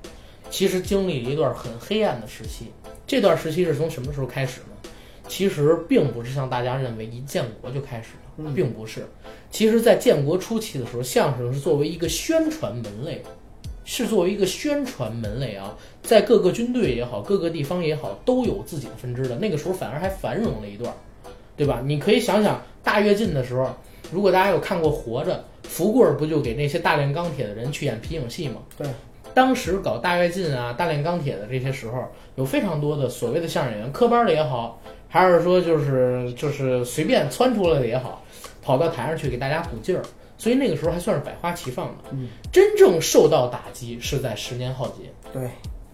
其实经历了一段很黑暗的时期。这段时期是从什么时候开始呢？其实并不是像大家认为一建国就开始并不是。其实，在建国初期的时候，相声是作为一个宣传门类，是作为一个宣传门类啊，在各个军队也好，各个地方也好，都有自己的分支的。那个时候反而还繁荣了一段，对吧？你可以想想大跃进的时候，如果大家有看过《活着》，福贵儿不就给那些大炼钢铁的人去演皮影戏吗？对，当时搞大跃进啊、大炼钢铁的这些时候，有非常多的所谓的相声演员，科班的也好，还是说就是就是随便窜出来的也好，跑到台上去给大家鼓劲儿。所以那个时候还算是百花齐放的。嗯，真正受到打击是在十年浩劫。对，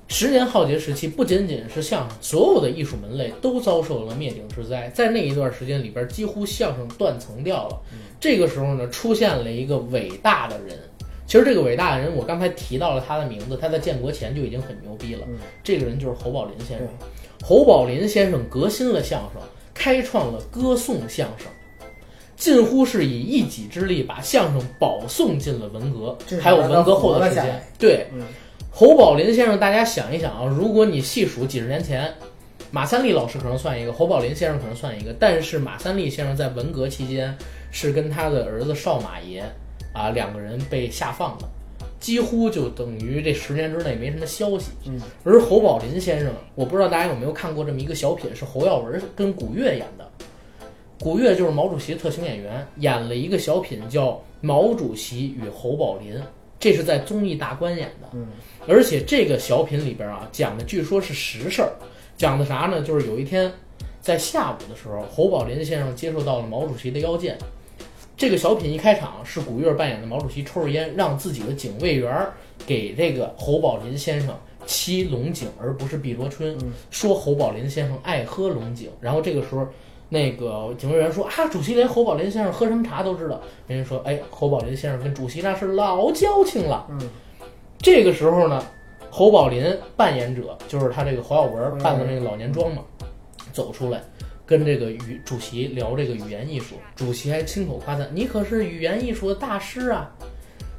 十年浩劫时期，不仅仅是相声，所有的艺术门类都遭受了灭顶之灾。在那一段时间里边，几乎相声断层掉了。这个时候呢，出现了一个伟大的人。其实这个伟大的人，我刚才提到了他的名字，他在建国前就已经很牛逼了。嗯这个人就是侯宝林先生。侯宝林先生革新了相声，开创了歌颂相声，近乎是以一己之力把相声保送进了文革还有文革后的时间。对，嗯侯宝林先生，大家想一想啊，如果你细数几十年前，马三立老师可能算一个，侯宝林先生可能算一个，但是马三立先生在文革期间是跟他的儿子少马爷啊两个人被下放的，几乎就等于这十年之内没什么消息。嗯，而侯宝林先生，我不知道大家有没有看过这么一个小品，是侯耀文跟古月演的。古月就是毛主席特型演员，演了一个小品叫《毛主席与侯宝林》，这是在综艺大观演的。嗯，而且这个小品里边啊，讲的据说是实事儿，讲的啥呢？就是有一天在下午的时候，侯宝林先生接受到了毛主席的邀见。这个小品一开场是古月扮演的毛主席抽着烟，让自己的警卫员儿给这个侯宝林先生沏龙井，而不是碧螺春，嗯说侯宝林先生爱喝龙井。然后这个时候，那个警卫员说啊，主席连侯宝林先生喝什么茶都知道。人家说，哎，侯宝林先生跟主席那是老交情了。嗯，这个时候呢，侯宝林扮演者就是他这个侯耀文扮的那个老年装嘛，走出来跟这个语主席聊这个语言艺术，主席还亲口夸赞你可是语言艺术的大师啊。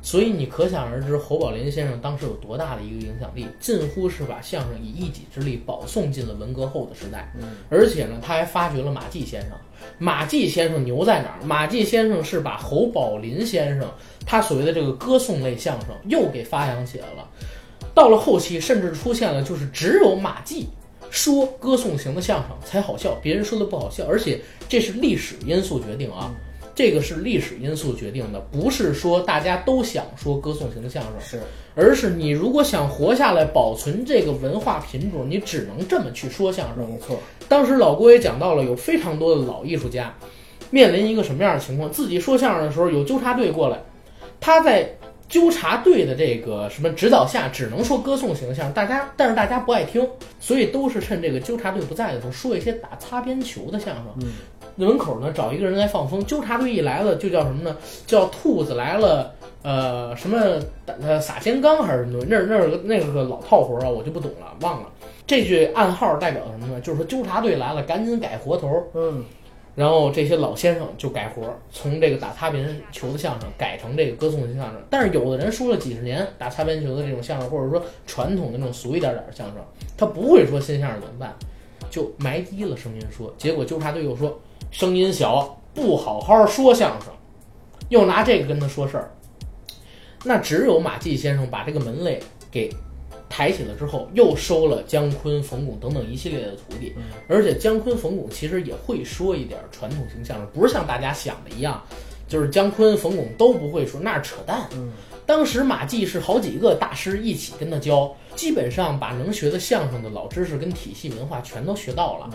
所以你可想而知，侯宝林先生当时有多大的一个影响力，近乎是把相声以一己之力保送进了文革后的时代。嗯而且呢，他还发掘了马季先生。马季先生牛在哪儿？马季先生是把侯宝林先生他所谓的这个歌颂类相声又给发扬起来了。到了后期，甚至出现了就是只有马季说歌颂型的相声才好笑，别人说的不好笑，而且这是历史因素决定啊。这个是历史因素决定的，不是说大家都想说歌颂型的相声，是而是你如果想活下来，保存这个文化品种，你只能这么去说相声。没错，当时老郭也讲到了，有非常多的老艺术家面临一个什么样的情况？自己说相声的时候，有纠察队过来，他在纠察队的这个什么指导下，只能说歌颂型的相声，大家但是大家不爱听，所以都是趁这个纠察队不在的时候说一些打擦边球的相声。嗯门口呢找一个人来放风，纠察队一来了就叫什么呢？叫兔子来了，呃，什么呃撒尖缸还是什么东西？那那是个那是个老套活啊，我就不懂了，忘了。这句暗号代表什么呢？就是说纠察队来了，赶紧改活头。嗯然后这些老先生就改活，从这个打擦边球的相声改成这个歌颂型相声。但是有的人说了几十年打擦边球的这种相声，或者说传统的那种俗一点点的相声，他不会说新相声怎么办？就埋低了声音说。结果纠察队又说声音小，不好好说相声，又拿这个跟他说事儿。那只有马季先生把这个门类给抬起了之后，又收了姜昆、冯巩等等一系列的徒弟，而且姜昆、冯巩其实也会说一点传统型相声，不是像大家想的一样，就是姜昆、冯巩都不会说，那是扯淡。嗯当时马季是好几个大师一起跟他教，基本上把能学的相声的老知识跟体系文化全都学到了。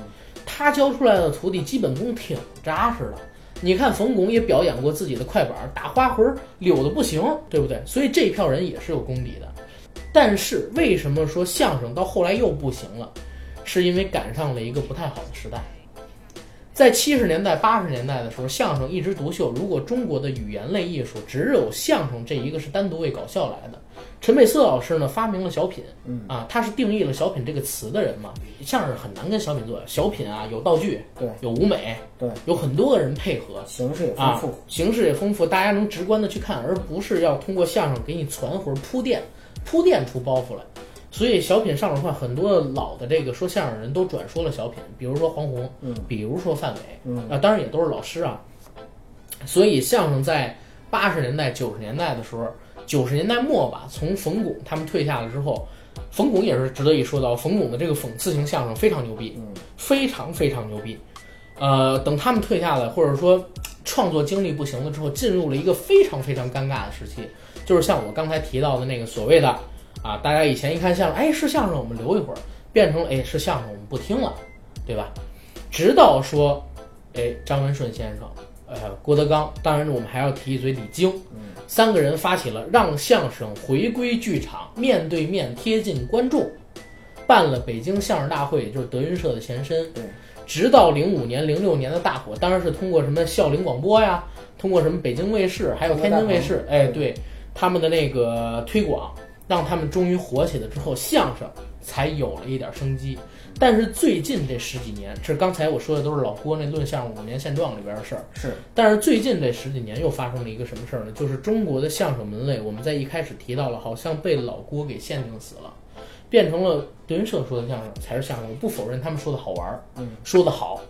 他教出来的徒弟基本功挺扎实的，你看冯巩也表演过自己的快板，打花魂溜的不行，对不对？所以这票人也是有功底的。但是为什么说相声到后来又不行了？是因为赶上了一个不太好的时代。在七十年代、八十年代的时候，相声一枝独秀。如果中国的语言类艺术只有相声这一个是单独为搞笑来的，陈佩斯老师呢发明了小品，嗯啊，他是定义了小品这个词的人嘛。相声很难跟小品做，小品啊有道具，对有舞美，对，有很多个人配合，形式也丰啊富，，形式也丰富，大家能直观的去看，而不是要通过相声给你传或者铺垫，铺垫出包袱来。所以小品上了快，很多老的这个说相声人都转说了小品，比如说黄宏，嗯比如说范伟，嗯啊，当然也都是老师啊。所以相声在八十年代、九十年代的时候，九十年代末吧，从冯巩他们退下了之后，冯巩也是值得一说到，冯巩的这个讽刺型相声非常牛逼，嗯非常非常牛逼。呃，等他们退下来，或者说创作经历不行了之后，进入了一个非常非常尴尬的时期，就是像我刚才提到的那个所谓的啊，大家以前一看相声，哎，是相声，我们留一会儿，变成了哎是相声，我们不听了，对吧？直到说，哎，张文顺先生，呃，郭德纲，当然我们还要提一嘴李菁，三个人发起了让相声回归剧场，面对面贴近观众，办了北京相声大会，也就是德云社的前身。对，直到零五年、零六年的大火，当然是通过什么孝陵广播呀，通过什么北京卫视，还有天津卫视，哎，对他们的那个推广，让他们终于火起来之后，相声才有了一点生机。但是最近这十几年，这刚才我说的都是老郭那《论相声五年现状》里边的事儿。是但是最近这十几年又发生了一个什么事儿呢？就是中国的相声门类，我们在一开始提到了，好像被老郭给限定死了，变成了德云社说的相声才是相声。我不否认他们说的好玩儿，嗯，说的好，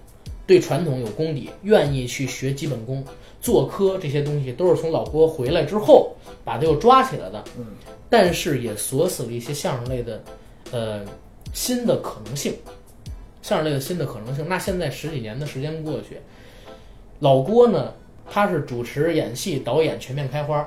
对传统有功底，愿意去学基本功、做科这些东西，都是从老郭回来之后把他又抓起来的。嗯，但是也锁死了一些相声类的，呃，新的可能性。相声类的新的可能性。那现在十几年的时间过去，老郭呢，他是主持、演戏、导演全面开花。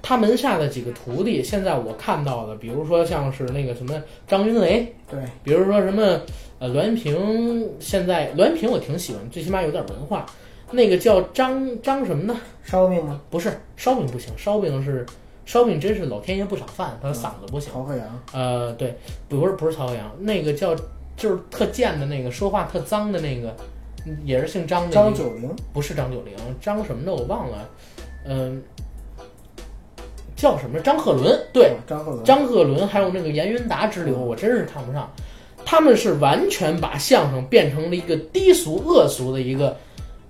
他门下的几个徒弟，现在我看到的，比如说像是那个什么张云雷，对，比如说什么呃栾云平，现在栾云平我挺喜欢，最起码有点文化。那个叫张张什么呢？烧饼吗？不是烧饼不行，烧饼是烧饼真是老天爷不赏饭，他嗓子不行。曹鹤阳，呃，对，不是不是曹阳，那个叫就是特贱的那个，说话特脏的那个，嗯也是姓张的。张九龄，不是张九龄，张什么的我忘了，嗯、叫什么？张鹤伦，对，啊张鹤伦，张鹤伦还有那个严云达之流，我真是看不上。他们是完全把相声变成了一个低俗恶俗的一个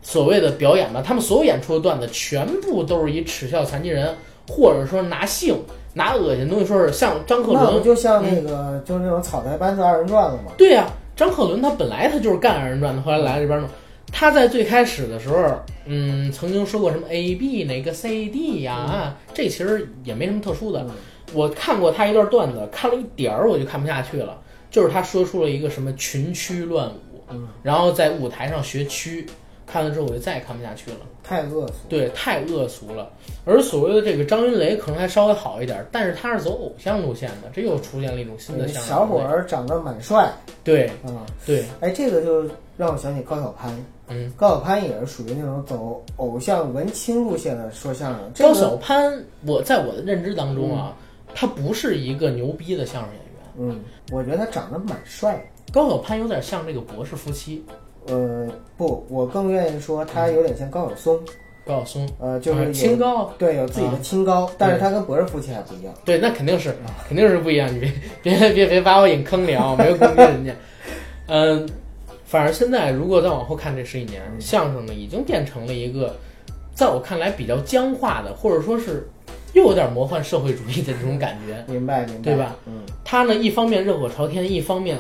所谓的表演吧。他们所有演出的段子全部都是以耻笑残疾人，或者说拿性、拿恶心的东西，说是像张鹤那不伦，就像那个就是那种草台班子二人转了吗？对呀、张鹤伦他本来他就是干二人转的，后来来这边弄。他在最开始的时候，嗯，曾经说过什么 A B 哪个 C D 呀、啊，这其实也没什么特殊的。嗯我看过他一段段子，看了一点儿我就看不下去了。就是他说出了一个什么群曲乱舞，嗯然后在舞台上学曲，看了之后我就再也看不下去了。太恶俗。对，太恶俗了。而所谓的这个张云雷可能还稍微好一点，但是他是走偶像路线的，这又出现了一种新的相声。小伙，儿长得蛮帅对啊，对，哎，这个就让我想起高晓攀。嗯，高晓攀也是属于那种走偶像文青路线的说相声。这个高晓攀，我在我的认知当中啊，他不是一个牛逼的相声演员。嗯，我觉得他长得蛮帅。高晓攀有点像这个博士夫妻呃，不，我更愿意说他有点像高晓松，高晓松，呃，就是清高，对，有自己的啊清高，但是他跟博士夫妻还不一样。对，那肯定是，肯定是不一样。你别别别别把我引坑里啊！我没有攻击人家。嗯，反而现在如果再往后看这十几年，相声呢已经变成了一个，在我看来比较僵化的，或者说是又有点魔幻社会主义的这种感觉。明白，明白，对吧？嗯，他呢一方面热火朝天，一方面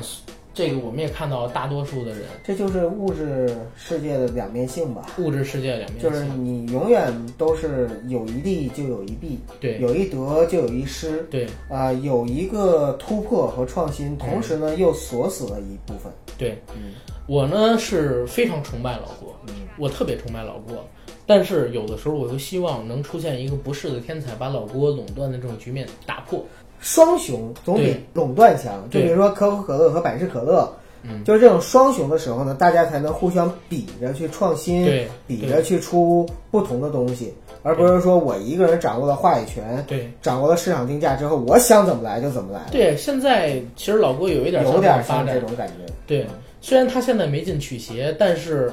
这个我们也看到大多数的人这就是物质世界的两面性吧。物质世界两面性。就是你永远都是有一利就有一弊，对有一得就有一失，对啊、有一个突破和创新，同时呢又锁死了一部分。对，嗯我呢是非常崇拜老郭，我特别崇拜老郭，但是有的时候我又希望能出现一个不是的天才，把老郭垄断的这种局面打破。双雄总比垄断强。就比如说可口可乐和百事可乐，嗯，就是这种双雄的时候呢，大家才能互相比着去创新，对。比着去出不同的东西，而不是说我一个人掌握了话语权，对。掌握了市场定价之后，我想怎么来就怎么来，对，现在其实老郭有一点有向点像这，种感觉。对，虽然他现在没进曲协，但是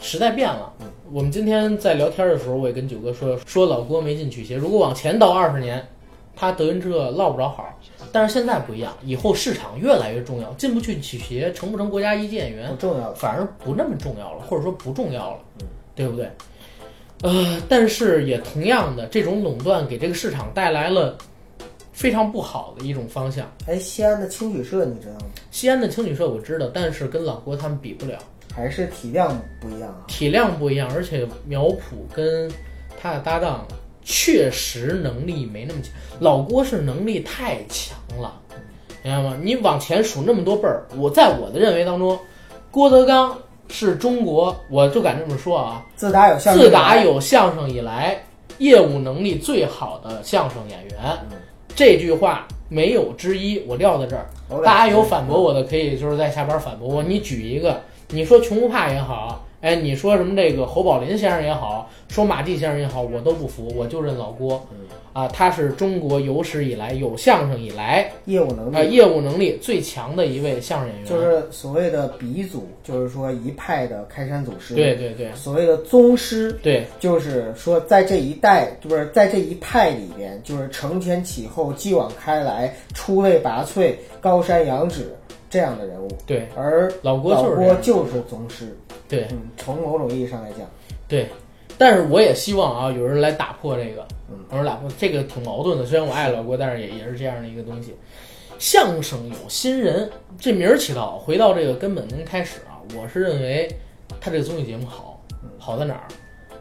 时代变了。我们今天在聊天的时候，我也跟九哥说，说老郭没进曲协，如果往前倒二十年，他德云社落不着好。但是现在不一样，以后市场越来越重要，进不去企协，成不成国家一级演员不，重要，反而不那么重要了，或者说不重要了，对不对？呃，但是也同样的，这种垄断给这个市场带来了非常不好的一种方向。哎，西安的青旅社你知道吗？西安的青旅社我知道，但是跟老郭他们比不了，还是体量不一样啊？体量不一样，而且苗圃跟他的搭档确实能力没那么强。老郭是能力太强了，明白吗？你往前数那么多辈儿，我在我的认为当中，郭德纲是中国，我就敢这么说啊，自打有相声，自打有相声以来，业务能力最好的相声演员，嗯这句话没有之一，我撂在这儿。大家有反驳我的，可以就是在下边反驳我。你举一个，你说穷不怕也好，哎，你说什么这个侯宝林先生也好，说马季先生也好，我都不服，我就认老郭。啊，他是中国有史以来有相声以来业务能啊、力，业务能力最强的一位相声演员。就是所谓的鼻祖，就是说一派的开山祖师。对对对所谓的宗师，对就是说在这一代，不是在这一派里边，就是承前启后、继往开来、出类拔萃、高山仰止这样的人物。对，而老郭老就是郭就是宗师。对嗯，从某种意义上来讲，对，但是我也希望啊，有人来打破这个，嗯有人打破这个挺矛盾的。虽然我爱老郭，但是也也是这样的一个东西。相声有新人，这名儿起得好。回到这个根本跟开始啊，我是认为他这个综艺节目好，好在哪儿？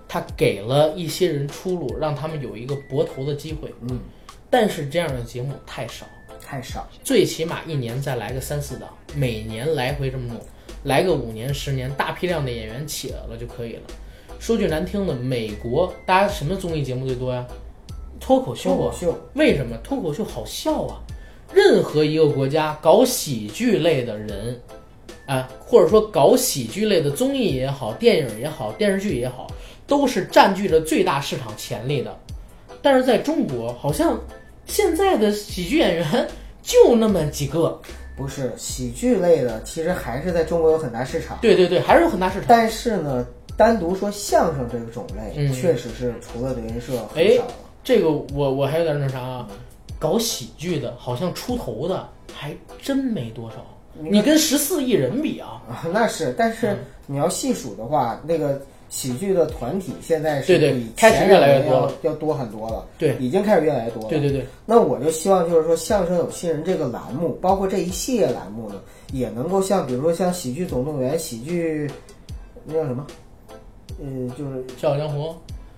他给了一些人出路，让他们有一个搏头的机会。嗯，但是这样的节目太少，太少。最起码一年再来个三四档，每年来回这么弄，来个五年十年，大批量的演员起来了就可以了。说句难听的，美国大家什么综艺节目最多呀？脱口秀啊！脱口秀，为什么脱口秀好笑啊？任何一个国家搞喜剧类的人，啊，或者说搞喜剧类的综艺也好，电影也好，电视剧也好，都是占据着最大市场潜力的。但是在中国，好像现在的喜剧演员就那么几个。不是喜剧类的，其实还是在中国有很大市场。对对对，还是有很大市场。但是呢，单独说相声这个种类，嗯确实是除了德云社哎很少了。这个我我还有点那啥啊，搞喜剧的，好像出头的还真没多少。你跟十四亿人比啊，啊，那是，但嗯是你要细数的话，那个喜剧的团体现在是比开始前越来越两年要多了，要多很多了。对。已经开始越来越多了。对对对，那我就希望就是说，相声有新人这个栏目，包括这一系列栏目呢，也能够像比如说像喜剧总动员、喜剧那叫什么，呃，就是笑傲江湖、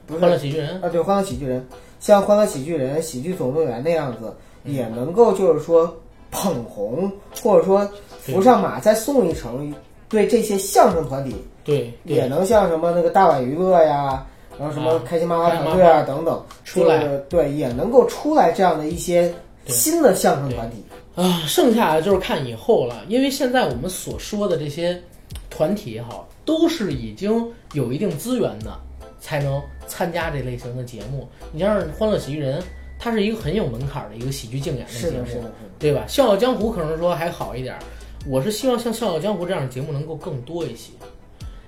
不是欢乐喜剧人，啊，对，欢乐喜剧人，像欢乐喜剧人、喜剧总动员那样子，嗯。也能够就是说捧红，或者说扶上马，再送一程，对这些相声团体对对也能像什么那个大碗娱乐呀，然后什么啊开心麻花团队啊等等出来就是对，也能够出来这样的一些新的相声团体。啊，剩下的就是看以后了。因为现在我们所说的这些团体也好，都是已经有一定资源的，才能参加这类型的节目。你像是《欢乐喜剧人》，它是一个很有门槛的一个喜剧竞演的节目。对吧？《笑傲江湖》可能说还好一点儿，我是希望像《笑傲江湖》这样的节目能够更多一些。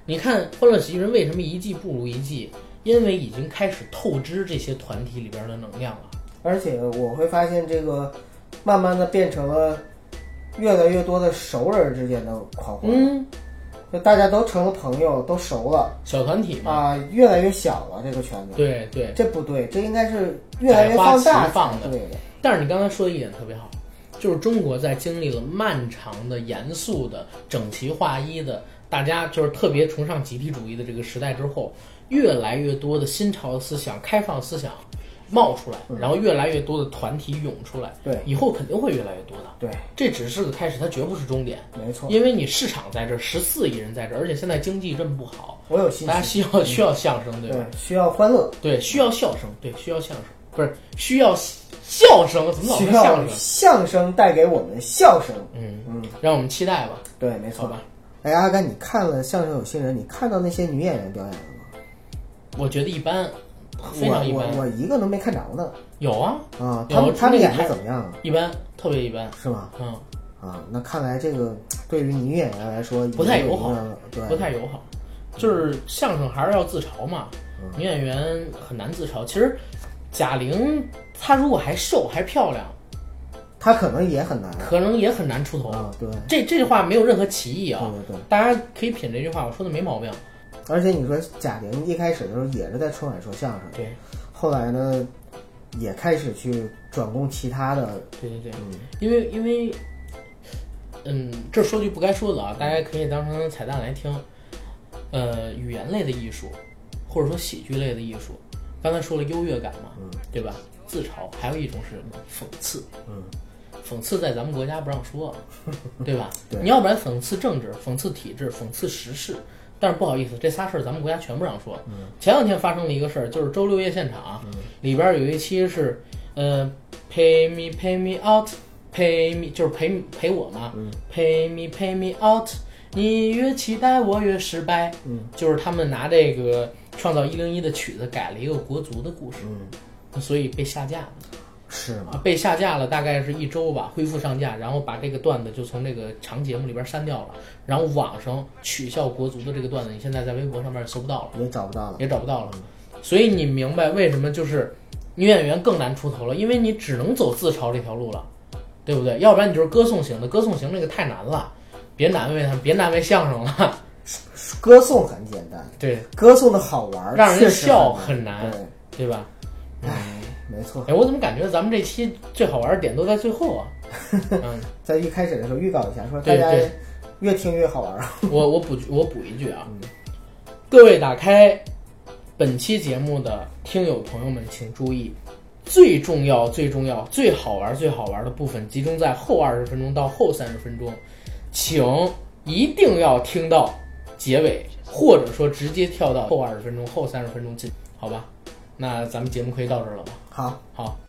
你看《欢乐喜剧人》为什么一季不如一季？因为已经开始透支这些团体里边的能量了。而且我会发现这个慢慢的变成了越来越多的熟人之间的狂欢，嗯，就大家都成了朋友，都熟了小团体嘛，啊，越来越小了这个圈子。对对。这不对，这应该是越来越放大放的对的。但是你刚才说的一点特别好，就是中国在经历了漫长的、严肃的、整齐划一的，大家就是特别崇尚集体主义的这个时代之后，越来越多的新潮思想、开放思想冒出来，然后越来越多的团体涌出来，对以后肯定会越来越多的。对，这只是个开始，它绝不是终点，没错，因为你市场在这儿，十四亿人在这儿，而且现在经济这么不好，我有信大家。需要需要相声，对吧？对，需要欢乐。对，需要笑声，对，需要相声。不是需要笑声，怎么老需要说相声？相声带给我们笑声。嗯，嗯，让我们期待吧，对，没错吧。哎，阿甘，你看了《相声有新人》，你看到那些女演员表演了吗？我觉得一般，非常一般。我一个都没看着呢。有啊，啊，有他们他们演那个的怎么样啊？一般，特别一般。是吗？嗯，啊，那看来这个对于女演员来说不太友好也有一个对，不太友好。就是相声还是要自嘲嘛，嗯女演员很难自嘲。其实贾玲她如果还瘦还漂亮，她可能也很难。可能也很难出头。啊，对，这这句话没有任何歧义啊，对对对。大家可以品这句话，我说的没毛病。而且你说贾玲一开始的时候也是在春晚说相声，对，后来呢也开始去转攻其他的，对对对，嗯。因为因为，嗯，这说句不该说的啊，大家可以当成彩蛋来听。呃，语言类的艺术，或者说喜剧类的艺术，刚才说了优越感嘛，对吧？自嘲，还有一种是什么？讽刺。嗯，讽刺在咱们国家不让说，对吧？对你要不然讽刺政治、讽刺体制、讽刺时事，但是不好意思，这仨事儿咱们国家全不让说。前两天发生了一个事儿，就是周六夜现场、里边有一期是，呃，pay me pay me out，pay me 就是陪陪我嘛、p a y me pay me out，你越期待我越失败，嗯，就是他们拿这个创造一零一的曲子改了一个国足的故事，嗯，所以被下架了。是吗？啊，被下架了，大概是一周吧，恢复上架，然后把这个段子就从这个长节目里边删掉了，然后网上取笑国足的这个段子，你现在在微博上面搜不到了，也找不到了，也找不到了，所以你明白为什么就是女演员更难出头了，因为你只能走自嘲这条路了，对不对？要不然你就是歌颂型的，歌颂型那个太难了，别难为他们，别难为相声了，歌颂很简单，对歌颂的好玩儿，让人笑很很难对，对吧？唉，没错。哎，我怎么感觉咱们这期最好玩的点都在最后啊？嗯。在一开始的时候预告一下，说大家越听越好玩儿。我我补我补一句啊，各位打开本期节目的听友朋友们，请注意，最重要、最重要、最好玩、最好玩的部分集中在后二十分钟到后三十分钟，请一定要听到结尾，或者说直接跳到后二十分钟、后三十分钟进，好吧？那咱们节目可以到这儿了吧？好，好，